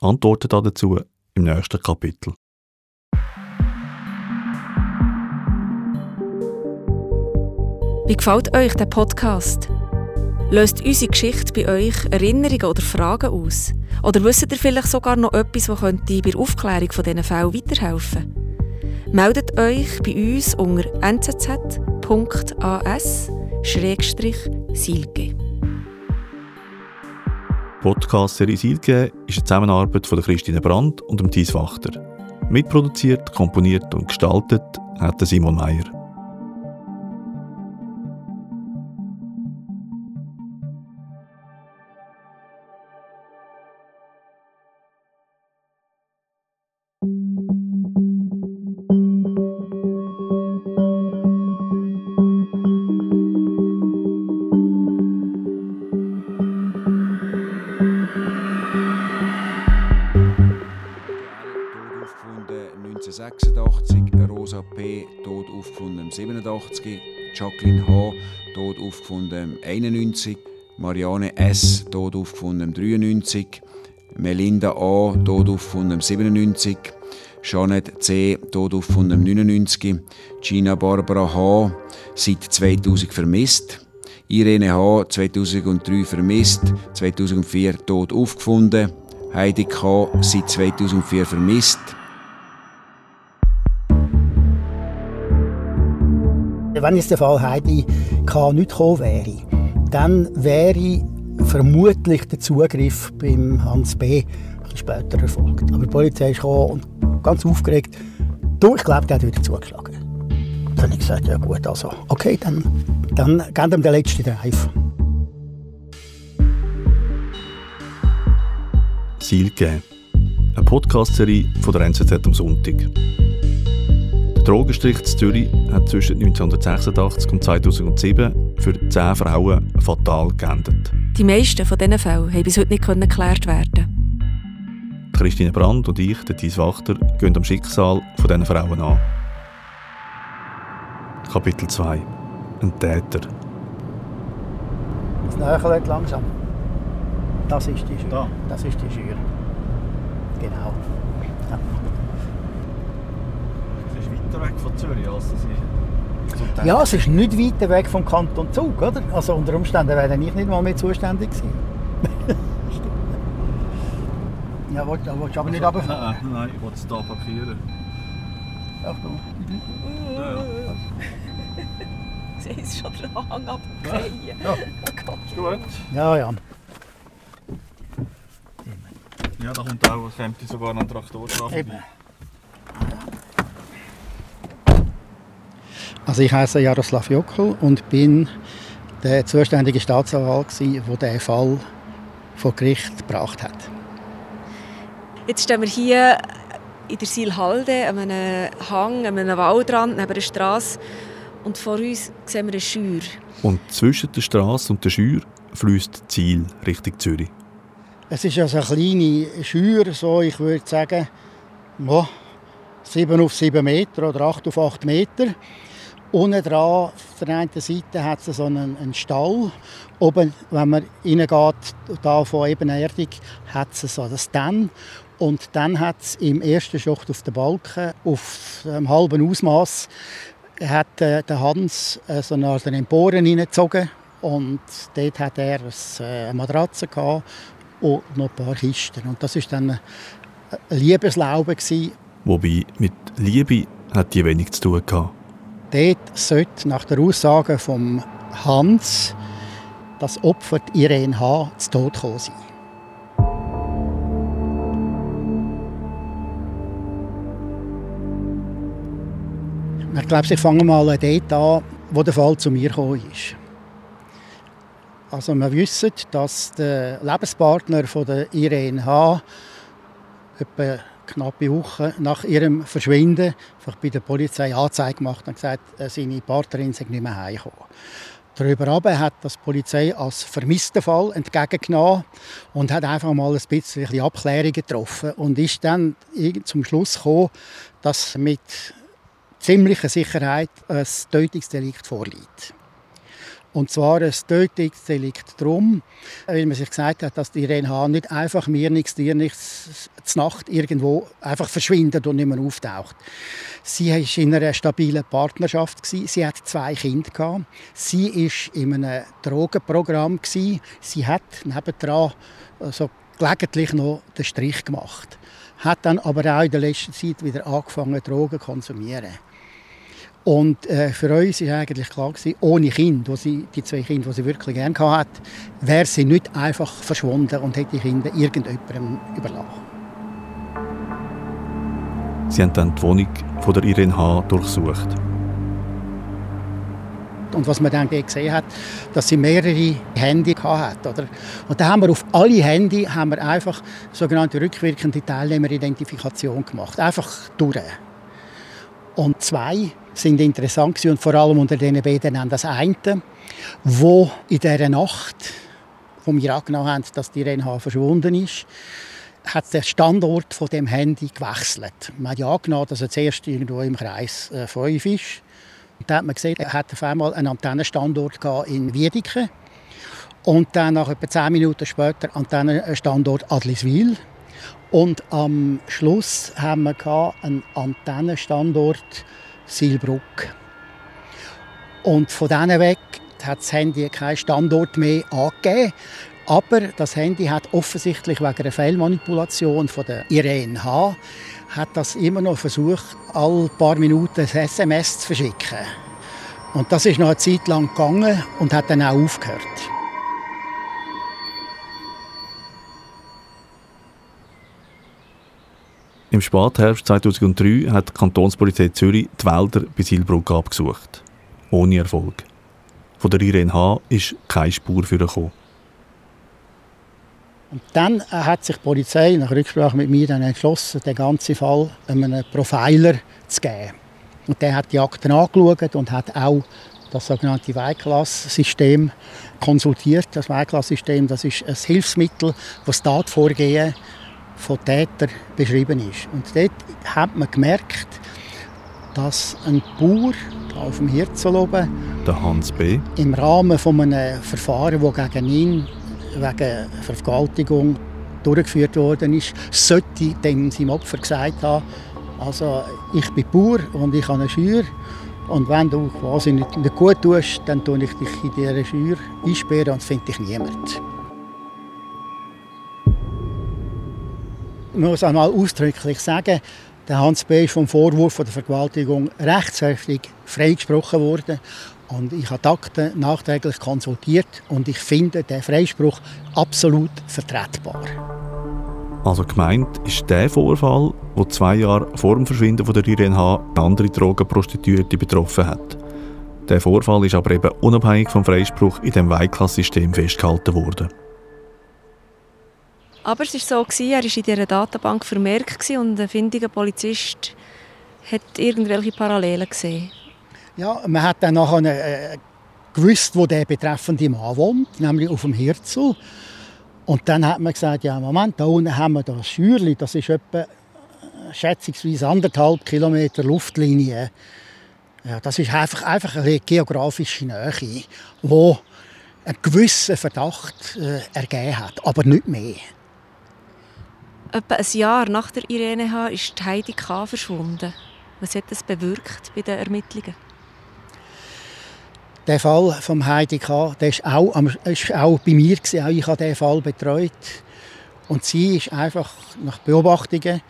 Antworten dazu im nächsten Kapitel. Wie gefällt euch der Podcast? Löst unsere Geschichte bei euch Erinnerungen oder Fragen aus? Oder wisst ihr vielleicht sogar noch etwas, das könnte bei der Aufklärung von diesen Fällen weiterhelfen? Meldet euch bei uns unter nzz.as Silke. Podcast-Serie Silke ist eine Zusammenarbeit von Christine Brandt und dem Thies Wachter. Mitproduziert, komponiert und gestaltet hat Simon Meyer. Jacqueline H. tot aufgefunden 91, Marianne S. tot aufgefunden 93, Melinda A. tot aufgefunden 97, Janet C. tot aufgefunden 99, Gina Barbara H. seit 2000 vermisst, Irene H. 2003 vermisst, 2004 tot aufgefunden, Heidi K. seit 2004 vermisst, Wenn jetzt der Fall Heidi K. nicht gekommen wäre, dann wäre vermutlich der Zugriff beim Hans B. später erfolgt. Aber die Polizei ist gekommen und ganz aufgeregt. Du, ich glaube, der hat wieder zugeschlagen. Dann habe ich gesagt, ja gut, also okay, dann, dann geben wir den letzten Drive. Silke, eine Podcast-Serie von der NZZ am Sonntag. Der Drogenstrich in Zürich hat zwischen 1986 und 2007 für 10 Frauen fatal geendet. Die meisten von diesen Fällen haben bis heute nicht geklärt werden. Christine Brandt und ich, der Thies Wachter, gehen am Schicksal von diesen Frauen an. Kapitel 2 Ein Täter. Das Nächel langsam. Das ist die Schür. Das ist die Schür. Genau. Ja. Weg von Zürich, als sie Ja, es ist nicht weiter weg vom Kanton Zug, oder? Also unter Umständen wäre ich nicht mal mehr zuständig gewesen. ja, willst, willst du aber nicht runterfahren? Nein, nein, ich wollte es hier parkieren. Achtung. Sie ist schon den Hang abgefallen. Ja. Ist gut? Ja, ja. Ja, da kommt auch, kommt sogar noch ein Traktor. Eben. Also ich heiße Jaroslav Jockel und bin der zuständige Staatsanwalt, der diesen Fall vor Gericht gebracht hat. Jetzt stehen wir hier in der Silhalde, an einem Hang, an einem Waldrand, neben der Straße. Und vor uns sehen wir eine Schür. Und zwischen der Straße und der Schür fließt Ziel Richtung Zürich. Es ist also eine kleine Schür, so ich würde sagen, ja, 7 auf 7 Meter oder 8 auf 8 Meter. Unten dran, auf der einen Seite, hat es so einen, einen Stall. Oben, wenn man reingeht, da von ebenerdig, hat es so das Dann. Und dann hat es im ersten Schucht auf den Balken, auf einem halben Ausmaß, hat äh, der Hans äh, so eine Art Emporen hineingezogen. Und dort hat er ein, äh, eine Matratze gehabt und noch ein paar Kisten. Und das war dann eine Liebeslaube. Wobei mit Liebe hat die wenig zu tun gehabt. Dort sollte nach der Aussage von Hans das Opfer Irene H. zu Tod gekommen sein. Ich glaube, ich fange mal dort an, wo der Fall zu mir gekommen ist. Also wir wissen, dass der Lebenspartner von der Irene H. etwa knappe Woche nach ihrem Verschwinden einfach bei der Polizei Anzeige gemacht und gesagt, äh, seine Partnerin sei nicht mehr heimgekommen. Darüber aber hat das Polizei als vermissten Fall entgegengenommen und hat einfach mal ein bisschen Abklärungen getroffen und ist dann zum Schluss gekommen, dass mit ziemlicher Sicherheit ein Tötungsdelikt vorliegt. Und zwar ein Tötungsdelikt darum, weil man sich gesagt hat, dass die Irene H. nicht einfach mir nichts, dir nichts, zur Nacht irgendwo einfach verschwindet und nicht mehr auftaucht. Sie war in einer stabilen Partnerschaft. Sie hat zwei Kinder. Sie war in einem Drogenprogramm. Sie hat nebendran also gelegentlich noch den Strich gemacht. Hat dann aber auch in der letzten Zeit wieder angefangen, Drogen zu konsumieren. Und äh, für uns war eigentlich klar, gewesen, ohne Kind, wo sie, die zwei Kinder, die sie wirklich gerne hatte, wäre sie nicht einfach verschwunden und hätte die Kinder irgendjemandem überlassen. Sie haben dann die Wohnung von der Irene H. durchsucht. Und was man dann gesehen hat, dass sie mehrere Handy hatte. Oder? Und da haben wir auf alle Handy haben wir einfach sogenannte rückwirkende Teilnehmeridentifikation gemacht. Einfach durch. Und zwei sind interessant gewesen, und vor allem unter den beiden haben das eine, wo in dieser Nacht, wo wir angenommen haben, dass die RNH verschwunden ist, hat der Standort von dem Handy gewechselt. Man hat ja angenommen, dass er zuerst irgendwo im Kreis äh, 5 ist. Und dann hat man gesehen, er hat auf einmal einen Antennenstandort in Wiedeke und dann nach etwa 10 Minuten später Antennenstandort Adliswil. Und am Schluss haben wir einen Antennenstandort Silbruck. Und von diesen weg hat das Handy keinen Standort mehr angegeben. Aber das Handy hat offensichtlich wegen einer Fehlmanipulation von der Irene H. hat das immer noch versucht, alle paar Minuten ein SMS zu verschicken. Und das ist noch eine Zeit lang gegangen und hat dann auch aufgehört. Im Spätherbst 2003 hat die Kantonspolizei Zürich die Wälder bei Silbrugg abgesucht. Ohne Erfolg. Von der Irene H. ist keine Spur für gekommen. Und dann hat sich die Polizei nach Rücksprache mit mir dann entschlossen, den ganzen Fall einem Profiler zu geben. Und der hat die Akten angeschaut und hat auch das sogenannte Weigklass-System konsultiert. Das Weigklass-System das ist ein Hilfsmittel, das Tatvorgehen von Tätern beschrieben ist. Und dort hat man gemerkt, dass ein Bauer auf dem Hirzoloben der Hans B. im Rahmen von einem Verfahren, das gegen ihn wegen Vergewaltigung durchgeführt worden ist, sollte dem seinem Opfer gesagt haben, Also ich bin Bauer und ich habe eine Schür. Und wenn du quasi nicht, nicht gut tust, dann tue ich dich in dieser Schür einsperren und finde dich niemand. Ich muss einmal ausdrücklich sagen, der Hans B. ist vom Vorwurf der Vergewaltigung rechtskräftig freigesprochen worden. Und ich habe die Akten nachträglich konsultiert und ich finde den Freispruch absolut vertretbar. Also gemeint ist der Vorfall, der zwei Jahre vor dem Verschwinden von der Irene H. andere Drogenprostituierte betroffen hat. Der Vorfall ist aber eben unabhängig vom Freispruch in dem Weiklasssystem festgehalten worden. Aber es war so, er war in dieser Datenbank vermerkt und ein findiger Polizist hat irgendwelche Parallelen gesehen. Ja, man hat dann nachher äh, gewusst, wo der betreffende Mann wohnt, nämlich auf dem Hirzel. Und dann hat man gesagt, ja Moment, da unten haben wir das Schürli, das ist etwa äh, schätzungsweise anderthalb Kilometer Luftlinie. Ja, das ist einfach, einfach eine geografische Nähe, wo einen gewissen Verdacht äh, ergeben hat, aber nicht mehr. Etwa ein Jahr nach der Irene H. ist Heidi K. verschwunden. Was hat das bewirkt bei den Ermittlungen? Der Fall von Heidi K. Der ist auch, ist auch bei mir gewesen. Ich habe diesen Fall betreut. Und sie ist einfach nach Beobachtungen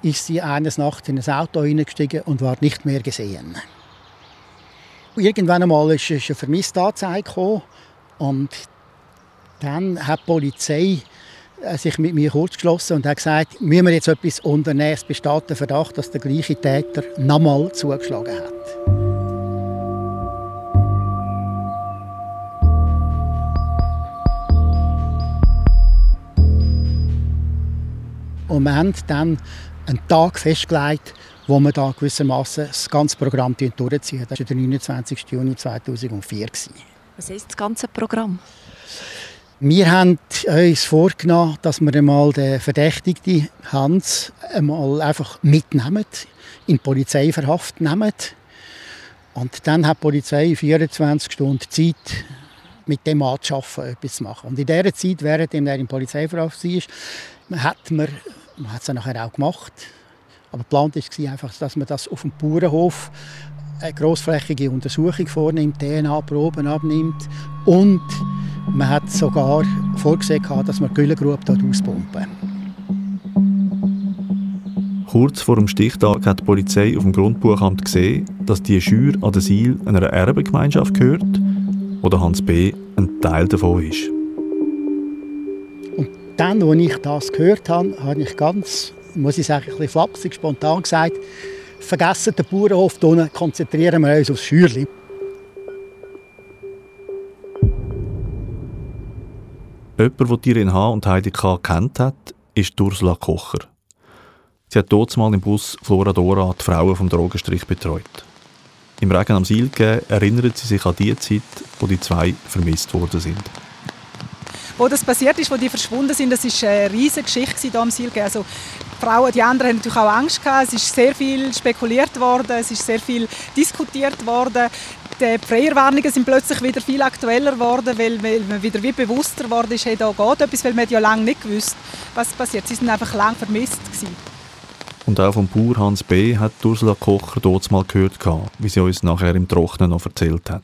ist sie eines Nachts in ein Auto hineingestiegen und war nicht mehr gesehen. Irgendwann einmal ist eine Vermisstanzeige gekommen und dann hat die Polizei sich mit mir kurzgeschlossen und hat gesagt, müssen wir jetzt etwas unternehmen. Es besteht der Verdacht, dass der gleiche Täter nochmal zugeschlagen hat. Und wir haben dann einen Tag festgelegt, wo wir da gewissermaßen das ganze Programm durchziehen. Das war der 29. Juni 2004. Was ist das ganze Programm? Wir haben uns vorgenommen, dass wir einmal den Verdächtigten Hans einmal einfach mitnehmen, in Polizeiverhaft nehmen. Und dann hat die Polizei 24 Stunden Zeit, mit dem arbeiten, etwas zu machen. Und in dieser Zeit, während er in Polizeiverhaft war, hat man, man hat es nachher auch gemacht, aber geplant war einfach, dass man das auf dem Bauernhof eine grossflächige Untersuchung vornimmt, DNA-Proben abnimmt und man hat sogar vorgesehen, dass man die Güllengrube dort auspumpen. Kurz vor dem Stichtag hat die Polizei auf dem Grundbuchamt gesehen, dass die Schür an der Siel einer Erbengemeinschaft gehört oder Hans B. ein Teil davon ist. Und dann, als ich das gehört habe, habe ich ganz, muss ich sagen, ein bisschen flapsig, spontan gesagt, vergessen den Bauernhof konzentrieren wir uns aufs Schürli. Jemand, der Irene H. und Heidi K. kennt hat, ist Ursula Kocher. Sie hat mal im Bus Flora Dora die Frauen vom Drogenstrich betreut. Im Regen am Silke erinnert sie sich an die Zeit, wo die zwei vermisst worden sind. Wo das passiert ist, wo die verschwunden sind, das ist eine riesige Geschichte hier am Silke. Also die Frauen, die anderen haben natürlich auch Angst gehabt. Es ist sehr viel spekuliert worden, es ist sehr viel diskutiert worden die Freierwarnungen sind plötzlich wieder viel aktueller geworden, weil, weil man wieder wie bewusster geworden ist, hey, da geht etwas, weil man ja lange nicht gewusst, was passiert. Sie sind einfach lang vermisst gewesen. Und auch vom Bauer Hans B. hat Ursula Kocher dort mal gehört, wie sie uns nachher im Trocknen noch erzählt hat.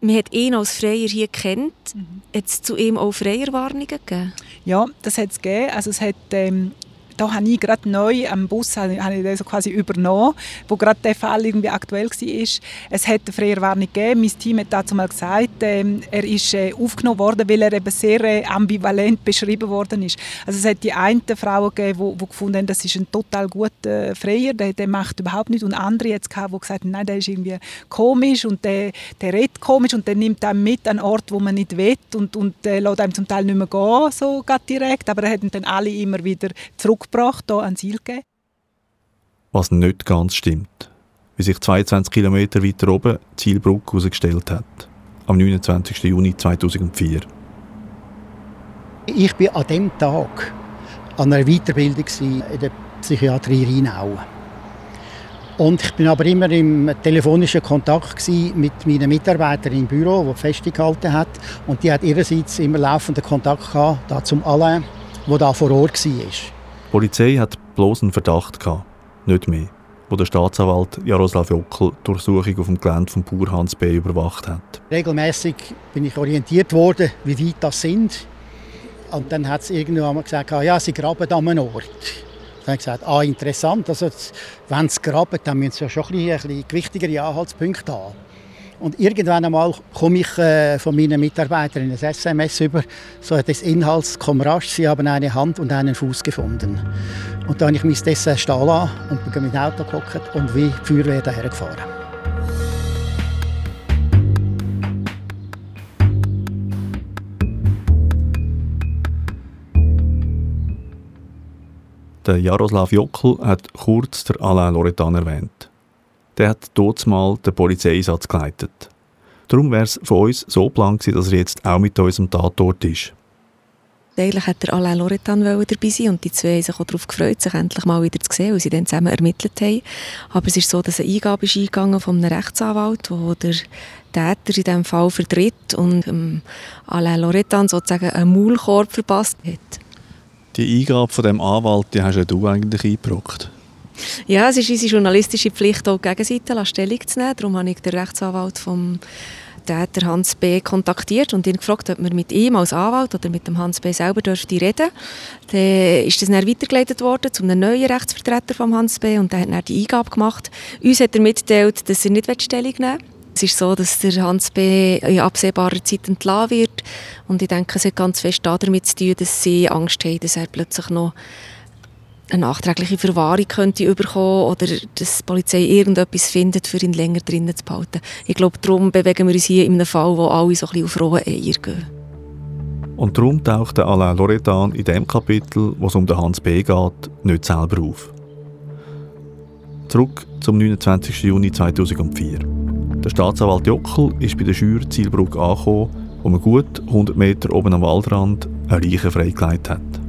Man hat ihn als Freier hier kennt. Mhm. Hat es zu ihm auch Freierwarnungen gegeben? Ja, das hat es gegeben. Also es hat ähm, da habe ich gerade neu am Bus habe ich das quasi übernommen, wo gerade der Fall irgendwie aktuell war. Es hat eine Freierwarnung gegeben. Mein Team hat dazu mal gesagt, äh, er ist äh, aufgenommen worden, weil er eben sehr äh, ambivalent beschrieben worden ist. Also es hat die eine Frau gegeben, die gefunden haben, das ist ein total guter Freier, der, der macht überhaupt nichts. Und andere jetzt gehabt, die gesagt haben, nein, der ist irgendwie komisch und der, der redet komisch und der nimmt einem mit an einen Ort, wo man nicht will und, und äh, lässt einem zum Teil nicht mehr gehen, so direkt. Aber er hat dann alle immer wieder zurück zurückgebracht hier an Silke. Was nicht ganz stimmt, wie sich 22 Kilometer weiter oben die Zielbrücke herausgestellt hat, am 29. Juni 2004. Ich war an diesem Tag an einer Weiterbildung in der Psychiatrie Rheinau. Und ich bin aber immer im telefonischen Kontakt mit meinen Mitarbeitern im Büro, die festgehalten hat. Und die hat ihrerseits immer laufenden Kontakt gehabt, da zum Alain, der da vor Ort war. Die Polizei hat bloß einen Verdacht gehabt. nicht mehr, wo der Staatsanwalt Jaroslav Jockel die Durchsuchung auf dem Gelände von Bauer Hans B. überwacht hat. Regelmäßig bin ich orientiert worden, wie weit das sind. Und dann hat es irgendwann gesagt, ah, ja, sie graben an einem Ort. Dann habe ich gesagt, ah, interessant, also, wenn sie graben, dann müssen sie ja schon ein bisschen, ein bisschen gewichtigere Anhaltspunkte haben. Und irgendwann einmal komme ich äh, von meinen Mitarbeitern ein SMS über, so des Inhalts, komm rasch, sie haben eine Hand und einen Fuß gefunden. Und dann habe ich mich dessen stehen lassen und bin mit dem Auto gehockt und wie die Feuerwehr daher gefahren. Der Jaroslav Jockel hat kurz der Alain Loretan erwähnt. Der hat dort mal den Polizeieinsatz geleitet. Darum wäre es von uns so geplant dass er jetzt auch mit unserem Tatort ist. Eigentlich hat der Alain Loretan dabei sein und die zwei haben sich auch darauf gefreut, sich endlich mal wieder zu sehen, weil sie dann zusammen ermittelt haben. Aber es ist so, dass eine Eingabe ist eingegangen von einem Rechtsanwalt, der der Täter in diesem Fall vertritt und ähm, Alain Loretan sozusagen einen Maulkorb verpasst hat. Die Eingabe von dem Anwalt, die hast ja du eigentlich eingebrockt. Ja, es ist unsere journalistische Pflicht, auch Gegenseite Stellung zu nehmen. Darum habe ich den Rechtsanwalt vom Täter Hans B. kontaktiert und ihn gefragt, ob wir mit ihm als Anwalt oder mit dem Hans B. selber dürfte reden. Dann ist das dann weitergeleitet worden zu einem neuen Rechtsvertreter von Hans B. und der hat dann die Eingabe gemacht. Uns hat er mitgeteilt, dass er nicht Stellung nehmen will. Es ist so, dass der Hans B. in absehbarer Zeit entlassen wird und ich denke, es hat ganz fest damit zu tun, dass sie Angst haben, dass er plötzlich noch eine nachträgliche Verwahrung könnte bekommen oder dass die Polizei irgendetwas findet, für ihn länger drinnen zu behalten. Ich glaube, darum bewegen wir uns hier in einem Fall, wo alle so ein bisschen auf rohe Eier gehen. Und darum taucht Alain Loredan in dem Kapitel, wo es um Hans B. geht, nicht selber auf. Zurück zum 29. Juni 2004. Der Staatsanwalt Jockel ist bei der Schür Zielbrücke angekommen, wo man gut 100 Meter oben am Waldrand eine Leiche freigelegt hat.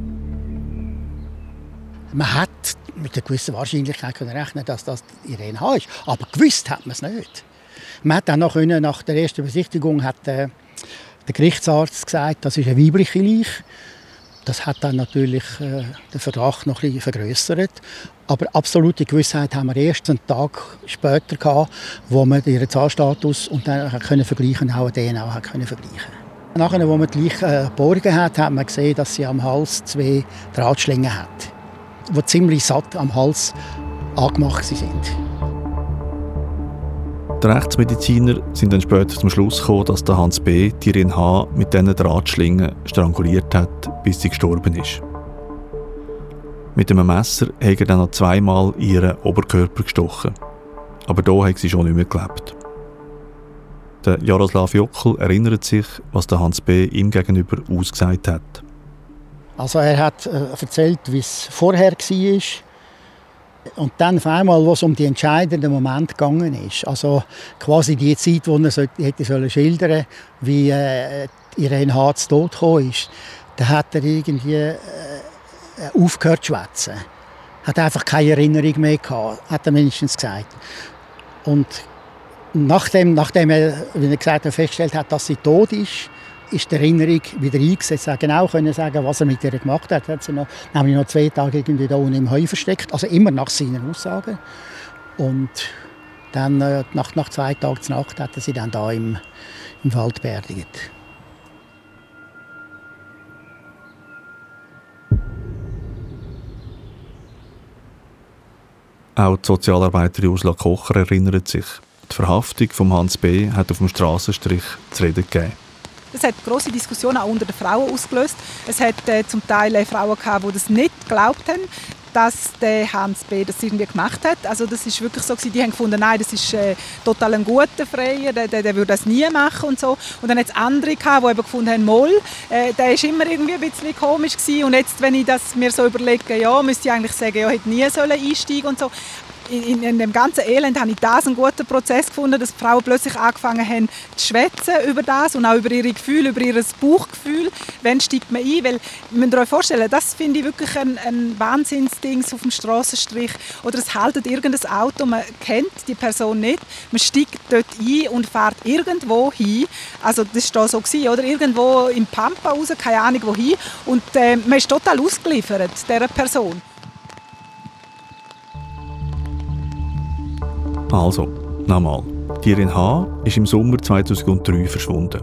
Man hat mit einer gewissen Wahrscheinlichkeit können rechnen dass das Irene H. ist. Aber gewusst hat man es nicht. Man hat dann noch können, nach der ersten Besichtigung hat äh, der Gerichtsarzt gesagt, das ist eine weibliche Leiche. Das hat dann natürlich äh, den Verdacht noch ein vergrößert. Aber absolute Gewissheit haben wir erst einen Tag später gehabt, wo man ihren Zahnstatus und dann können vergleichen, auch DNA hat können vergleichen. Nachher, als man die Leiche äh, geborgen hat, hat man gesehen, dass sie am Hals zwei Drahtschlingen hat die ziemlich satt am Hals angemacht sind. Die Rechtsmediziner sind dann später zum Schluss gekommen, dass der Hans B. die Irin H. mit diesen Drahtschlingen stranguliert hat, bis sie gestorben ist. Mit einem Messer hat er dann noch zweimal ihren Oberkörper gestochen. Aber da hat sie schon nicht mehr gelebt. Der Jaroslav Jockel erinnert sich, was der Hans B. ihm gegenüber ausgesagt hat. Also er hat äh, erzählt, wie es vorher war. Und dann auf einmal, wo es um die entscheidenden Momente gegangen ist, also quasi die Zeit, wo er so, hätte sollen schildern wie äh, Irene Harz tot gekommen ist, da hat er irgendwie äh, aufgehört zu schwätzen. Hat einfach keine Erinnerung mehr gehabt, hat er mindestens gesagt. Und nachdem, nachdem er, wie er gesagt hat, festgestellt hat, dass sie tot ist, ist die Erinnerung wieder eingesetzt. Er genau können sagen, was er mit ihr gemacht hat. Er hat sie noch, nämlich noch zwei Tage irgendwie da unten im Heu versteckt, also immer nach seinen Aussagen. Und dann äh, nach, nach zwei Tagen zur Nacht hat er sie dann da im, im Wald beerdigt. Auch die Sozialarbeiterin Ursula Kocher erinnert sich. Die Verhaftung von Hans B. hat auf dem Strassenstrich zu reden gegeben. Das hat große Diskussionen auch unter den Frauen ausgelöst. Es hat äh, zum Teil äh, Frauen gehabt, die das nicht geglaubt haben, dass der Hans B. das irgendwie gemacht hat. Also das ist wirklich so die haben gefunden, nein, das ist äh, total ein guter Freier, der, der, der, würde das nie machen und so. Und dann hat es andere gehabt, die eben gefunden haben, Moll, äh, der ist immer irgendwie ein bisschen komisch gewesen. Und jetzt, wenn ich das mir so überlege, ja, müsste ich eigentlich sagen, ja, hätte nie sollen einsteigen und so in, in, dem ganzen Elend habe ich das einen guten Prozess gefunden, dass die Frauen plötzlich angefangen haben zu schwätzen über das und auch über ihre Gefühle, über ihr Bauchgefühl. Wann steigt man ein? Weil, ihr müsst euch vorstellen, das finde ich wirklich ein, ein Wahnsinnsding auf dem Strassenstrich. Oder es haltet irgendein Auto, man kennt die Person nicht, man steigt dort ein und fährt irgendwo hin. Also das war so, gewesen, oder? Irgendwo im Pampa raus, keine Ahnung wohin. Und äh, man ist total ausgeliefert, dieser Person. Also, nochmal. Die Irin H. ist im Sommer 2003 verschwunden.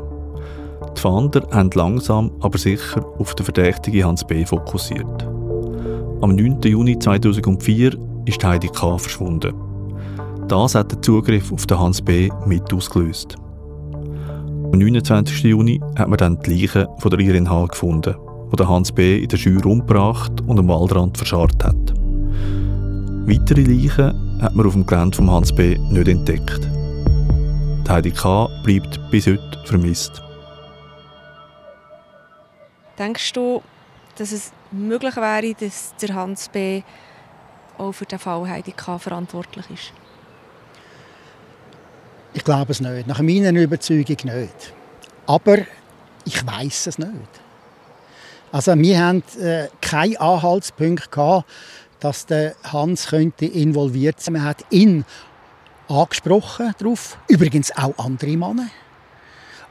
Die Fahnder haben langsam, aber sicher auf den verdächtigen Hans B. fokussiert. Am 9. Juni 2004 ist Heidi K. verschwunden. Das hat den Zugriff auf den Hans B. mit ausgelöst. Am 29. Juni hat man dann die Leiche von der Irin H. gefunden, wo der Hans B. in der Schür umgebracht und am Waldrand verscharrt hat. Weitere Leichen hat man auf dem Gelände von Hans B. nicht entdeckt. Die Heidi K. bleibt bis heute vermisst. Denkst du, dass es möglich wäre, dass der Hans B. auch für den Fall Heidi K. verantwortlich ist? Ich glaube es nicht. Nach meiner Überzeugung nicht. Aber ich weiß es nicht. Also wir haben äh, keinen Anhaltspunkt gehabt, dass der Hans könnte involviert sein. Man hat ihn angesprochen darauf. Übrigens auch andere Männer.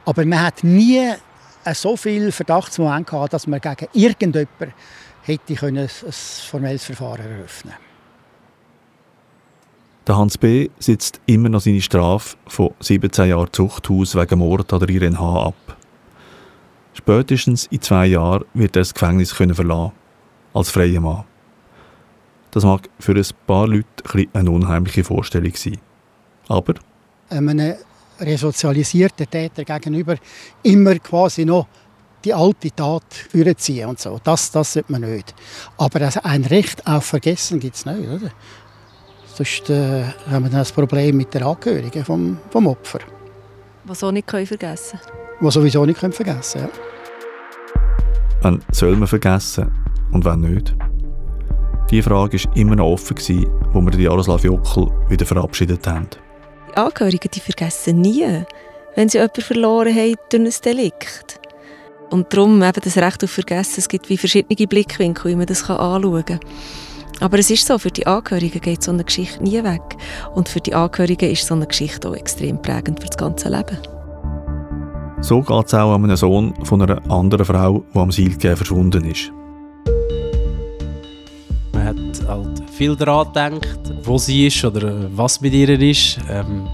Aber man hat nie äh, so viel Verdachtsmoment gehabt, dass man gegen irgendjemanden hätte ein formelles Verfahren eröffnen Der Hans B. sitzt immer noch seine Strafe von 17 Jahren Zuchthaus wegen Mord an der Irene H. ab. Spätestens in zwei Jahren wird er das Gefängnis verlassen als freier Mann. Das mag für ein paar Leute ein eine unheimliche Vorstellung sein. Aber einem resozialisierten Täter gegenüber immer quasi noch die alte Tat vorziehen und so. Das, das sollte man nicht. Aber ein Recht auf Vergessen gibt es nicht, oder? Sonst äh, haben wir dann das Problem mit der Angehörigen vom, vom Opfer. Was auch nicht können vergessen können. Was sowieso nicht können vergessen ja. Wann soll man vergessen und wann nicht? Diese Frage war immer noch offen, als wir Jaroslav Jockel wieder verabschiedet haben. Die Angehörigen die vergessen nie, wenn sie jemanden verloren haben durch ein Delikt. Und darum eben das Recht auf Vergessen. Es gibt wie verschiedene Blickwinkel, wie man das anschauen kann. Aber es ist so, für die Angehörigen geht so eine Geschichte nie weg. Und für die Angehörigen ist so eine Geschichte auch extrem prägend für das ganze Leben. So geht es auch an einem Sohn von einer anderen Frau, die am Silke verschwunden ist. Halt viel daran gedacht, wo sie ist oder was mit ihr ist. Ähm,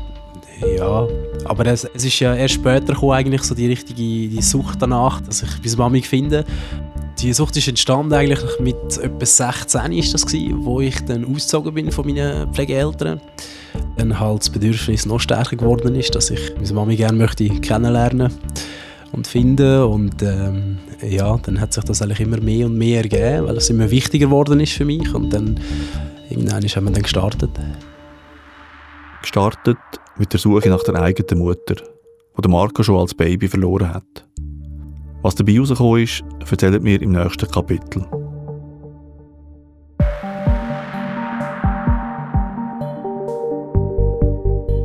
ja, aber es, es, ist ja erst später gekommen, eigentlich so die richtige die Sucht danach, dass ich meine Mami finde. Die Sucht ist entstanden eigentlich mit etwa 16 ist das gewesen, wo ich dann ausgezogen bin von meinen Pflegeeltern. Dann halt das Bedürfnis noch stärker geworden ist, dass ich meine Mami gerne möchte kennenlernen und finden und ähm, ja, dann hat sich das eigentlich immer mehr und mehr ergeben, weil es immer wichtiger geworden ist für mich und dann irgendwann haben wir dann gestartet. Gestartet mit der Suche nach der eigenen Mutter, die Marco schon als Baby verloren hat. Was dabei herausgekommen ist, erzählt mir im nächsten Kapitel.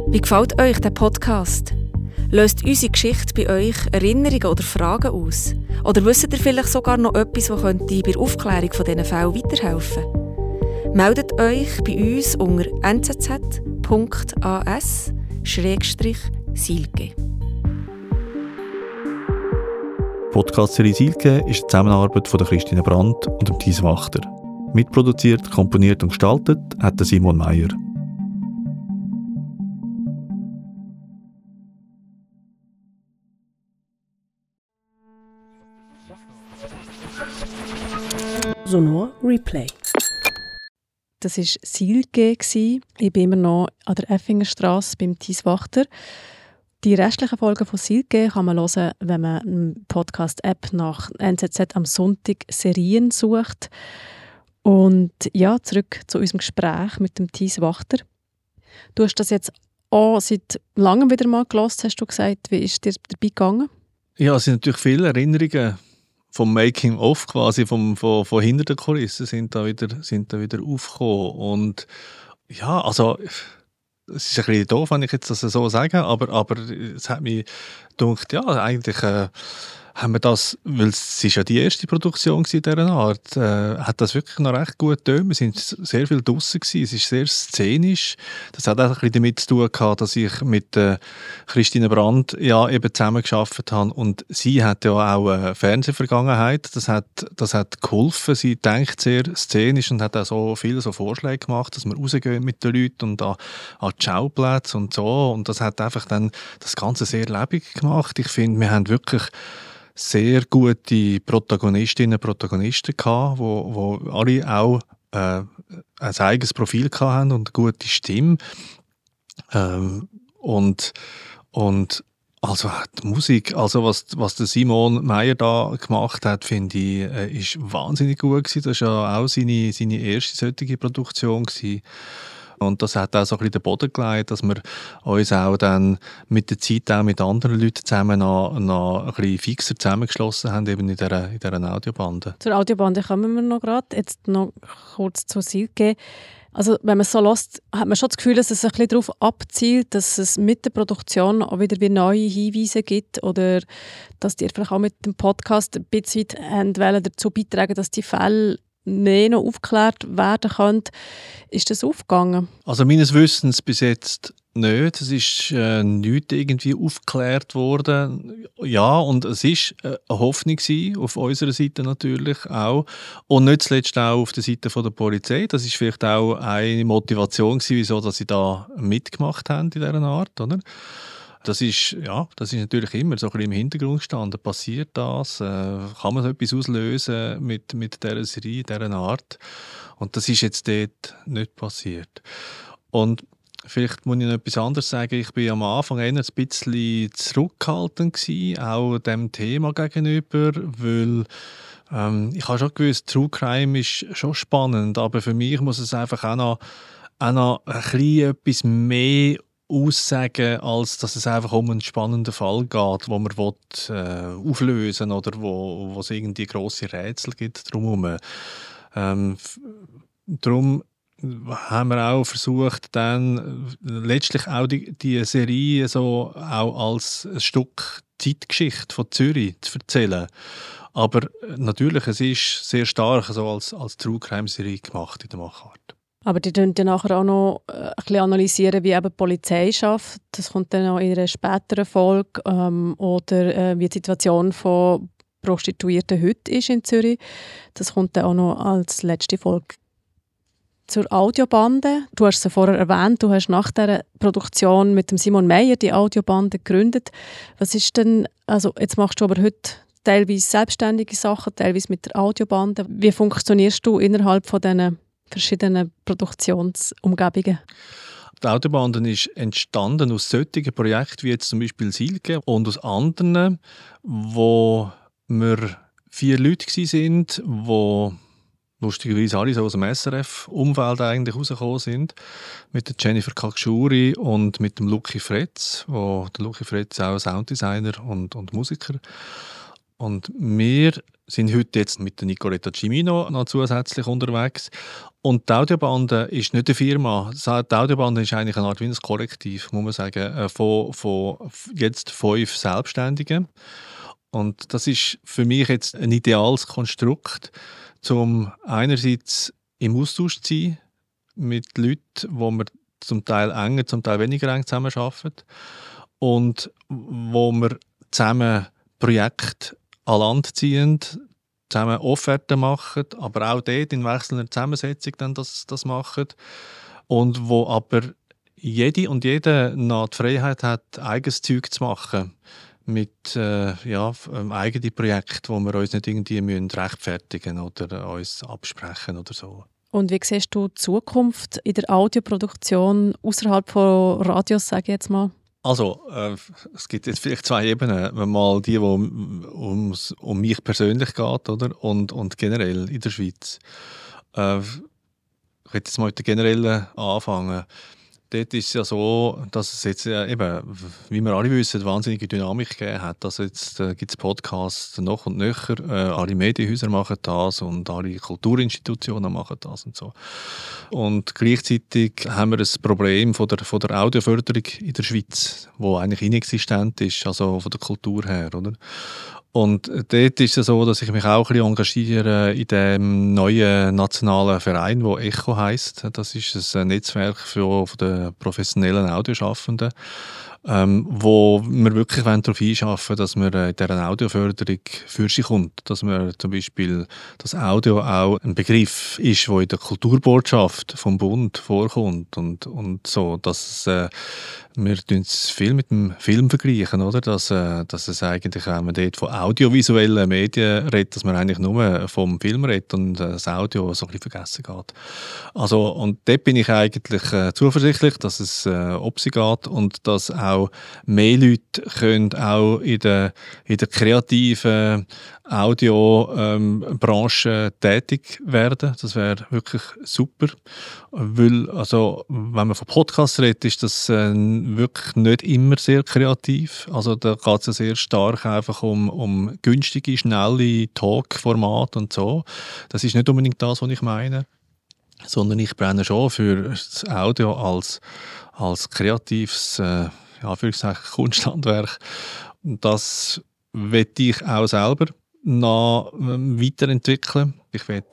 Wie gefällt euch der Podcast? Löst unsere Geschichte bei euch Erinnerungen oder Fragen aus? Oder wisst ihr vielleicht sogar noch etwas, das könnte bei der Aufklärung von diesen Fällen weiterhelfen Meldet euch bei uns unter nzz.as-silke. Podcast-Serie Silke ist eine Zusammenarbeit von Christine Brandt und Thies Wachter. Mitproduziert, komponiert und gestaltet hat Simon Meyer. Sonor Replay. Das war Silke. Ich bin immer noch an der Effingerstraße beim Thies Wachter. Die restlichen Folgen von Silke kann man hören, wenn man eine Podcast-App nach NZZ am Sonntag Serien sucht. Und ja, zurück zu unserem Gespräch mit dem Thies Wachter. Du hast das jetzt auch seit langem wieder mal gelost, hast du gesagt. Wie ist dir dabei gegangen? Ja, es sind natürlich viele Erinnerungen vom Making of quasi vom, von, von hinter den Kulissen sind da wieder sind da wieder aufgekommen. Und ja also es ist ein bisschen doof, wenn ich jetzt das so sage, aber, aber es hat mich gedacht, ja, eigentlich äh, haben wir das, weil es ist ja die erste Produktion dieser Art, äh, hat das wirklich noch recht gut getan. Wir sind sehr viel draußen gewesen. Es ist sehr szenisch. Das hat auch ein bisschen damit zu tun gehabt, dass ich mit äh, Christine Brandt ja eben zusammengearbeitet habe und sie hat ja auch eine Fernsehvergangenheit. Das hat, das hat geholfen. Sie denkt sehr szenisch und hat auch so viele so Vorschläge gemacht, dass wir rausgehen mit den Leuten und an, an die Schauplätze und so. Und das hat einfach dann das Ganze sehr lebendig gemacht. Ich finde, wir haben wirklich sehr gute Protagonistinnen und Protagonisten gehabt, wo, wo alle auch äh, ein eigenes Profil hatten und eine gute Stimme. Ähm, und, und also die Musik, also was, was der Simon Meyer da gemacht hat, finde ich, äh, ist wahnsinnig gut gewesen. Das war ja auch seine, seine erste solche Produktion gewesen. Und das hat auch so ein bisschen den Boden gelegt, dass wir uns auch dann mit der Zeit auch mit anderen Leuten zusammen noch, noch ein bisschen fixer zusammengeschlossen haben, eben in dieser, in dieser Audiobande. Zur Audiobande kommen wir noch gerade. Jetzt noch kurz zur Silke. Also wenn man so lässt, hat man schon das Gefühl, dass es ein bisschen darauf abzielt, dass es mit der Produktion auch wieder wie neue Hinweise gibt oder dass die vielleicht auch mit dem Podcast ein bisschen dazu beitragen, dass die Fälle mehr noch aufgeklärt werden können. Ist das aufgegangen? Also meines Wissens bis jetzt nicht. Es ist äh, nicht irgendwie aufgeklärt worden. Ja, und es ist äh, eine Hoffnung gewesen, auf unserer Seite natürlich auch. Und nicht zuletzt auch auf der Seite von der Polizei. Das ist vielleicht auch eine Motivation gewesen, wieso dass sie da mitgemacht haben in dieser Art, oder? Das ist, ja, das ist natürlich immer so ein bisschen im Hintergrund gestanden. Passiert das? Äh, kann man so etwas auslösen mit, mit dieser Serie, dieser Art? Und das ist jetzt dort nicht passiert. Und vielleicht muss ich noch etwas anderes sagen. Ich bin am Anfang eher ein bisschen zurückhaltend gewesen, auch dem Thema gegenüber, weil ähm, ich habe schon gewusst, True Crime ist schon spannend, aber für mich muss es einfach auch noch, auch noch ein bisschen etwas mehr aussagen, als dass es einfach um einen spannenden Fall geht, wo man will, äh, auflösen oder wo, wo es irgendwie grosse Rätsel gibt drumherum. Ähm, darum haben wir auch versucht, dann äh, letztlich auch die, die Serie so auch als ein Stück Zeitgeschichte von Zürich zu erzählen. Aber äh, natürlich, es ist sehr stark so als, als True Crime Serie gemacht in der Machart. Aber die dann nachher auch noch äh, ein analysieren, wie eben die Polizei schafft. Das kommt dann auch in einer späteren Folge. Ähm, oder äh, wie die Situation von Prostituierten heute ist in Zürich. Das kommt dann auch noch als letzte Folge. Zur Audiobande. Du hast es vorher erwähnt, du hast nach der Produktion mit dem Simon Meyer die Audiobande gegründet. Was ist denn, also jetzt machst du aber heute teilweise selbstständige Sachen, teilweise mit der Audiobande. Wie funktionierst du innerhalb von diesen verschiedenen Produktionsumgebungen? Die Autobahn ist entstanden aus solchen Projekten wie jetzt zum Beispiel Silke und aus anderen, wo wir vier Leute sind, wo lustigerweise alle so aus dem SRF-Umfeld eigentlich rausgekommen sind. Mit der Jennifer Kakshuri und mit dem Lucky Fretz, wo der Lucky Fretz auch Sounddesigner und, und Musiker und wir sind heute jetzt mit der Nicoletta Cimino noch zusätzlich unterwegs. Und die Audiobande ist nicht eine Firma. Die Audiobande ist eigentlich eine Art wie ein Kollektiv, muss man sagen, äh, von, von jetzt fünf Selbstständigen. Und das ist für mich jetzt ein ideales Konstrukt, um einerseits im Austausch zu sein mit Leuten, wo wir zum Teil enger, zum Teil weniger eng zusammenarbeiten und wo wir zusammen Projekte an Land ziehen, zusammen Offerten machen, aber auch dort in wechselnder Zusammensetzung dann das, das machen und wo aber jede und jeder noch die Freiheit hat, eigenes Zeug zu machen mit äh, ja, einem eigenen Projekt, wo wir uns nicht irgendwie müssen rechtfertigen oder uns absprechen oder so. Und wie siehst du die Zukunft in der Audioproduktion außerhalb von Radios, sage ich jetzt mal? Also, äh, es gibt jetzt vielleicht zwei Ebenen. Mal die, wo um, um mich persönlich geht, oder? Und, und generell in der Schweiz. Äh, ich werde jetzt mal mit der generellen anfangen dort ist es ja so, dass es jetzt äh, eben, wie wir alle wissen, wahnsinnige Dynamik gegeben hat. Also jetzt äh, gibt es Podcasts noch und nöcher, äh, alle Medienhäuser machen das und alle Kulturinstitutionen machen das und so. Und gleichzeitig haben wir ein Problem von der, von der Audioförderung in der Schweiz, wo eigentlich inexistent ist, also von der Kultur her, oder? Und dort ist es so, dass ich mich auch ein bisschen engagiere in dem neuen nationalen Verein, der ECHO heißt. Das ist ein Netzwerk für, für die professionellen Audioschaffenden ähm, wo wir wirklich darauf einschaffen dass man in dieser Audioförderung für sich kommt. Dass man zum Beispiel, das Audio auch ein Begriff ist, der in der Kulturbotschaft vom Bund vorkommt und, und so, dass äh, wir es viel mit dem Film vergleichen, oder? Dass, äh, dass es eigentlich, wenn man dort von audiovisuellen Medien redet, dass man eigentlich nur vom Film redet und äh, das Audio so ein bisschen vergessen geht. Also, und dort bin ich eigentlich äh, zuversichtlich, dass es äh, ob sie geht und dass auch mehr Leute können auch in der, in der kreativen Audiobranche ähm, tätig werden. Das wäre wirklich super. Weil, also, wenn man von Podcasts redet, ist das äh, wirklich nicht immer sehr kreativ. Also, da geht es ja sehr stark einfach um, um günstige, schnelle Talk-Formate und so. Das ist nicht unbedingt das, was ich meine. Sondern ich brenne schon für das Audio als, als kreatives, äh, ja, Kunsthandwerk. Das wette ich auch selber noch ähm, weiterentwickeln. Ich werde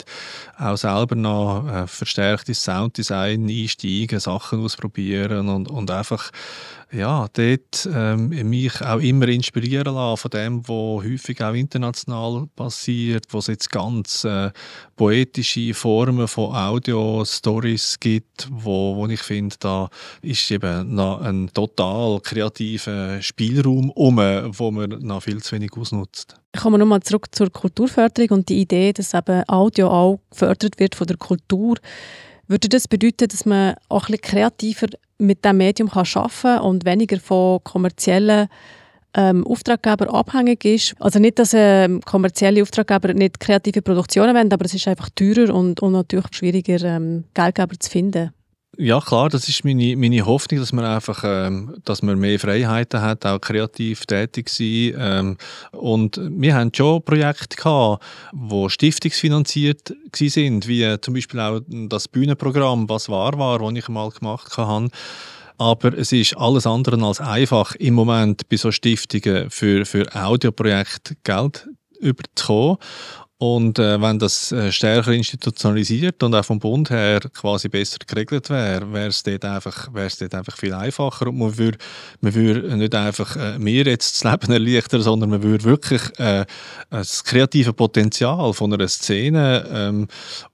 auch selber noch äh, verstärktes Sounddesign einsteigen, Sachen ausprobieren und, und einfach ja, dort ähm, mich auch immer inspirieren lassen von dem, was häufig auch international passiert, wo es jetzt ganz äh, poetische Formen von Audio-Stories gibt, wo, wo ich finde, da ist eben noch ein total kreativer Spielraum um, wo man noch viel zu wenig ausnutzt. Ich komme nochmal zurück zur Kulturförderung und die Idee, dass eben Audio auch gefördert wird von der Kultur. Würde das bedeuten, dass man auch ein bisschen kreativer mit diesem Medium arbeiten kann und weniger von kommerziellen ähm, Auftraggeber abhängig ist. Also nicht, dass ähm, kommerzielle Auftraggeber nicht kreative Produktionen wollen, aber es ist einfach teurer und, und natürlich schwieriger, ähm, Geldgeber zu finden. Ja, klar, das ist meine, meine Hoffnung, dass man einfach, ähm, dass man mehr Freiheiten hat, auch kreativ tätig sein. Ähm, und wir haben schon Projekte gehabt, die stiftungsfinanziert sind, wie zum Beispiel auch das Bühnenprogramm «Was wahr war», das ich mal gemacht habe. Aber es ist alles andere als einfach, im Moment bei so Stiftungen für, für Audioprojekte Geld überzukommen. Und äh, wenn das äh, stärker institutionalisiert und auch vom Bund her quasi besser geregelt wäre, wäre es dort einfach, dort einfach viel einfacher. Und man würde, man würde nicht einfach äh, mir jetzt das Leben erleichtern, sondern man würde wirklich äh, das kreative Potenzial von einer Szene ähm,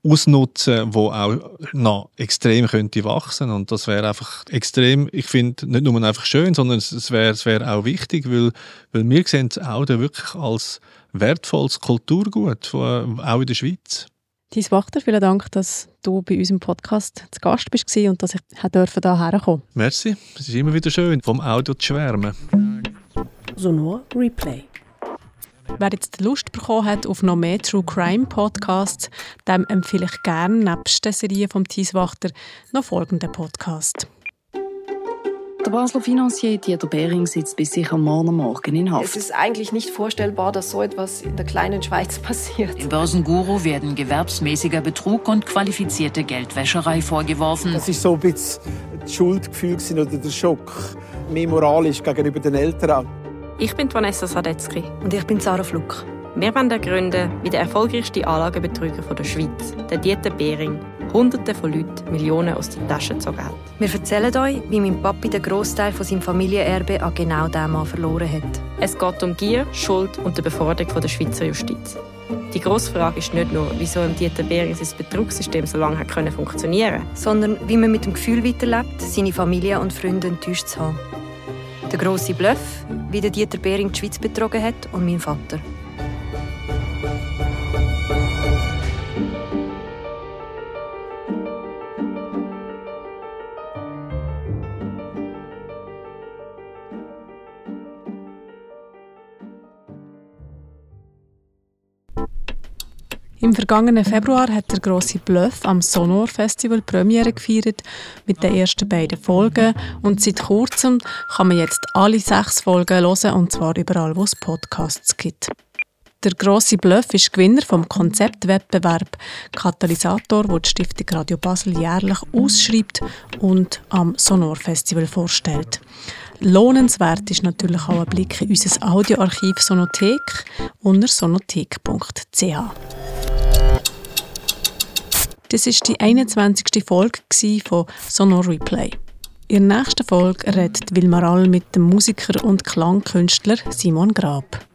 ausnutzen, wo auch noch extrem könnte wachsen. Und das wäre einfach extrem, ich finde, nicht nur einfach schön, sondern es wäre, es wäre auch wichtig, weil, weil wir sehen es auch wirklich als wertvolles Kulturgut, auch in der Schweiz. Dies Wachter, vielen Dank, dass du bei unserem Podcast zu Gast bist und dass ich dürfen da herkommen Merci, es ist immer wieder schön, vom Audio zu schwärmen. Sonor Replay. Wer jetzt Lust bekommen hat auf noch mehr True Crime Podcasts, dem empfehle ich gerne nebst der Serie vom Thieswachter noch folgenden Podcast. Der Basler Financier Dieter Behring sitzt bis sicher morgen Morgen in Haft. Es ist eigentlich nicht vorstellbar, dass so etwas in der kleinen Schweiz passiert. Dem Börsenguru werden gewerbsmäßiger Betrug und qualifizierte Geldwäscherei vorgeworfen. Das ist so ein bisschen das Schuldgefühl oder der Schock. Mehr moralisch gegenüber den Eltern. Ich bin Vanessa Sadetzky. Und ich bin Sarah Fluck. Wir wollen gründen wie der erfolgreichste Anlagebetrüger der Schweiz, der Dieter Behring, Hunderte von Leuten Millionen aus den Taschen gezogen hat. Wir erzählen euch, wie mein Papi den Großteil von seinem Familienerbe an genau diesem Mann verloren hat. Es geht um Gier, Schuld und die Beforderung der Schweizer Justiz. Die grosse Frage ist nicht nur, wieso im Dieter Behring sein Betrugssystem so lange hat können funktionieren sondern wie man mit dem Gefühl weiterlebt, seine Familie und Freunde enttäuscht zu haben. Der grosse Bluff, wie der Dieter Behring die Schweiz betrogen hat und mein Vater. Im vergangenen Februar hat der große Bluff am Sonor Festival Premiere gefeiert mit den ersten beiden Folgen und seit kurzem kann man jetzt alle sechs Folgen hören und zwar überall, wo es Podcasts gibt. Der große Bluff ist Gewinner vom Konzeptwettbewerb Katalysator, wo die Stiftung Radio Basel jährlich ausschreibt und am Sonor Festival vorstellt. Lohnenswert ist natürlich auch ein Blick in unser Audioarchiv Sonothek unter sonothek.ch. Das war die 21. Folge von Sonor Replay. In der nächsten Folge redet Wilmar All mit dem Musiker und Klangkünstler Simon Grab.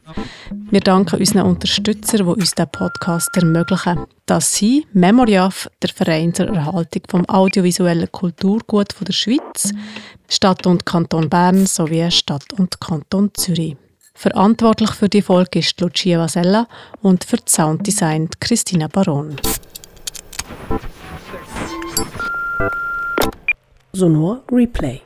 Wir danken unseren Unterstützern, die uns diesen Podcast ermöglichen. Das sind Memoriaf, der Verein zur Erhaltung vom audiovisuellen Kulturgut der Schweiz, Stadt und Kanton Bern sowie Stadt und Kanton Zürich. Verantwortlich für die Folge ist Lucia Vasella und für das Sounddesign Christina Baron. Sonor Replay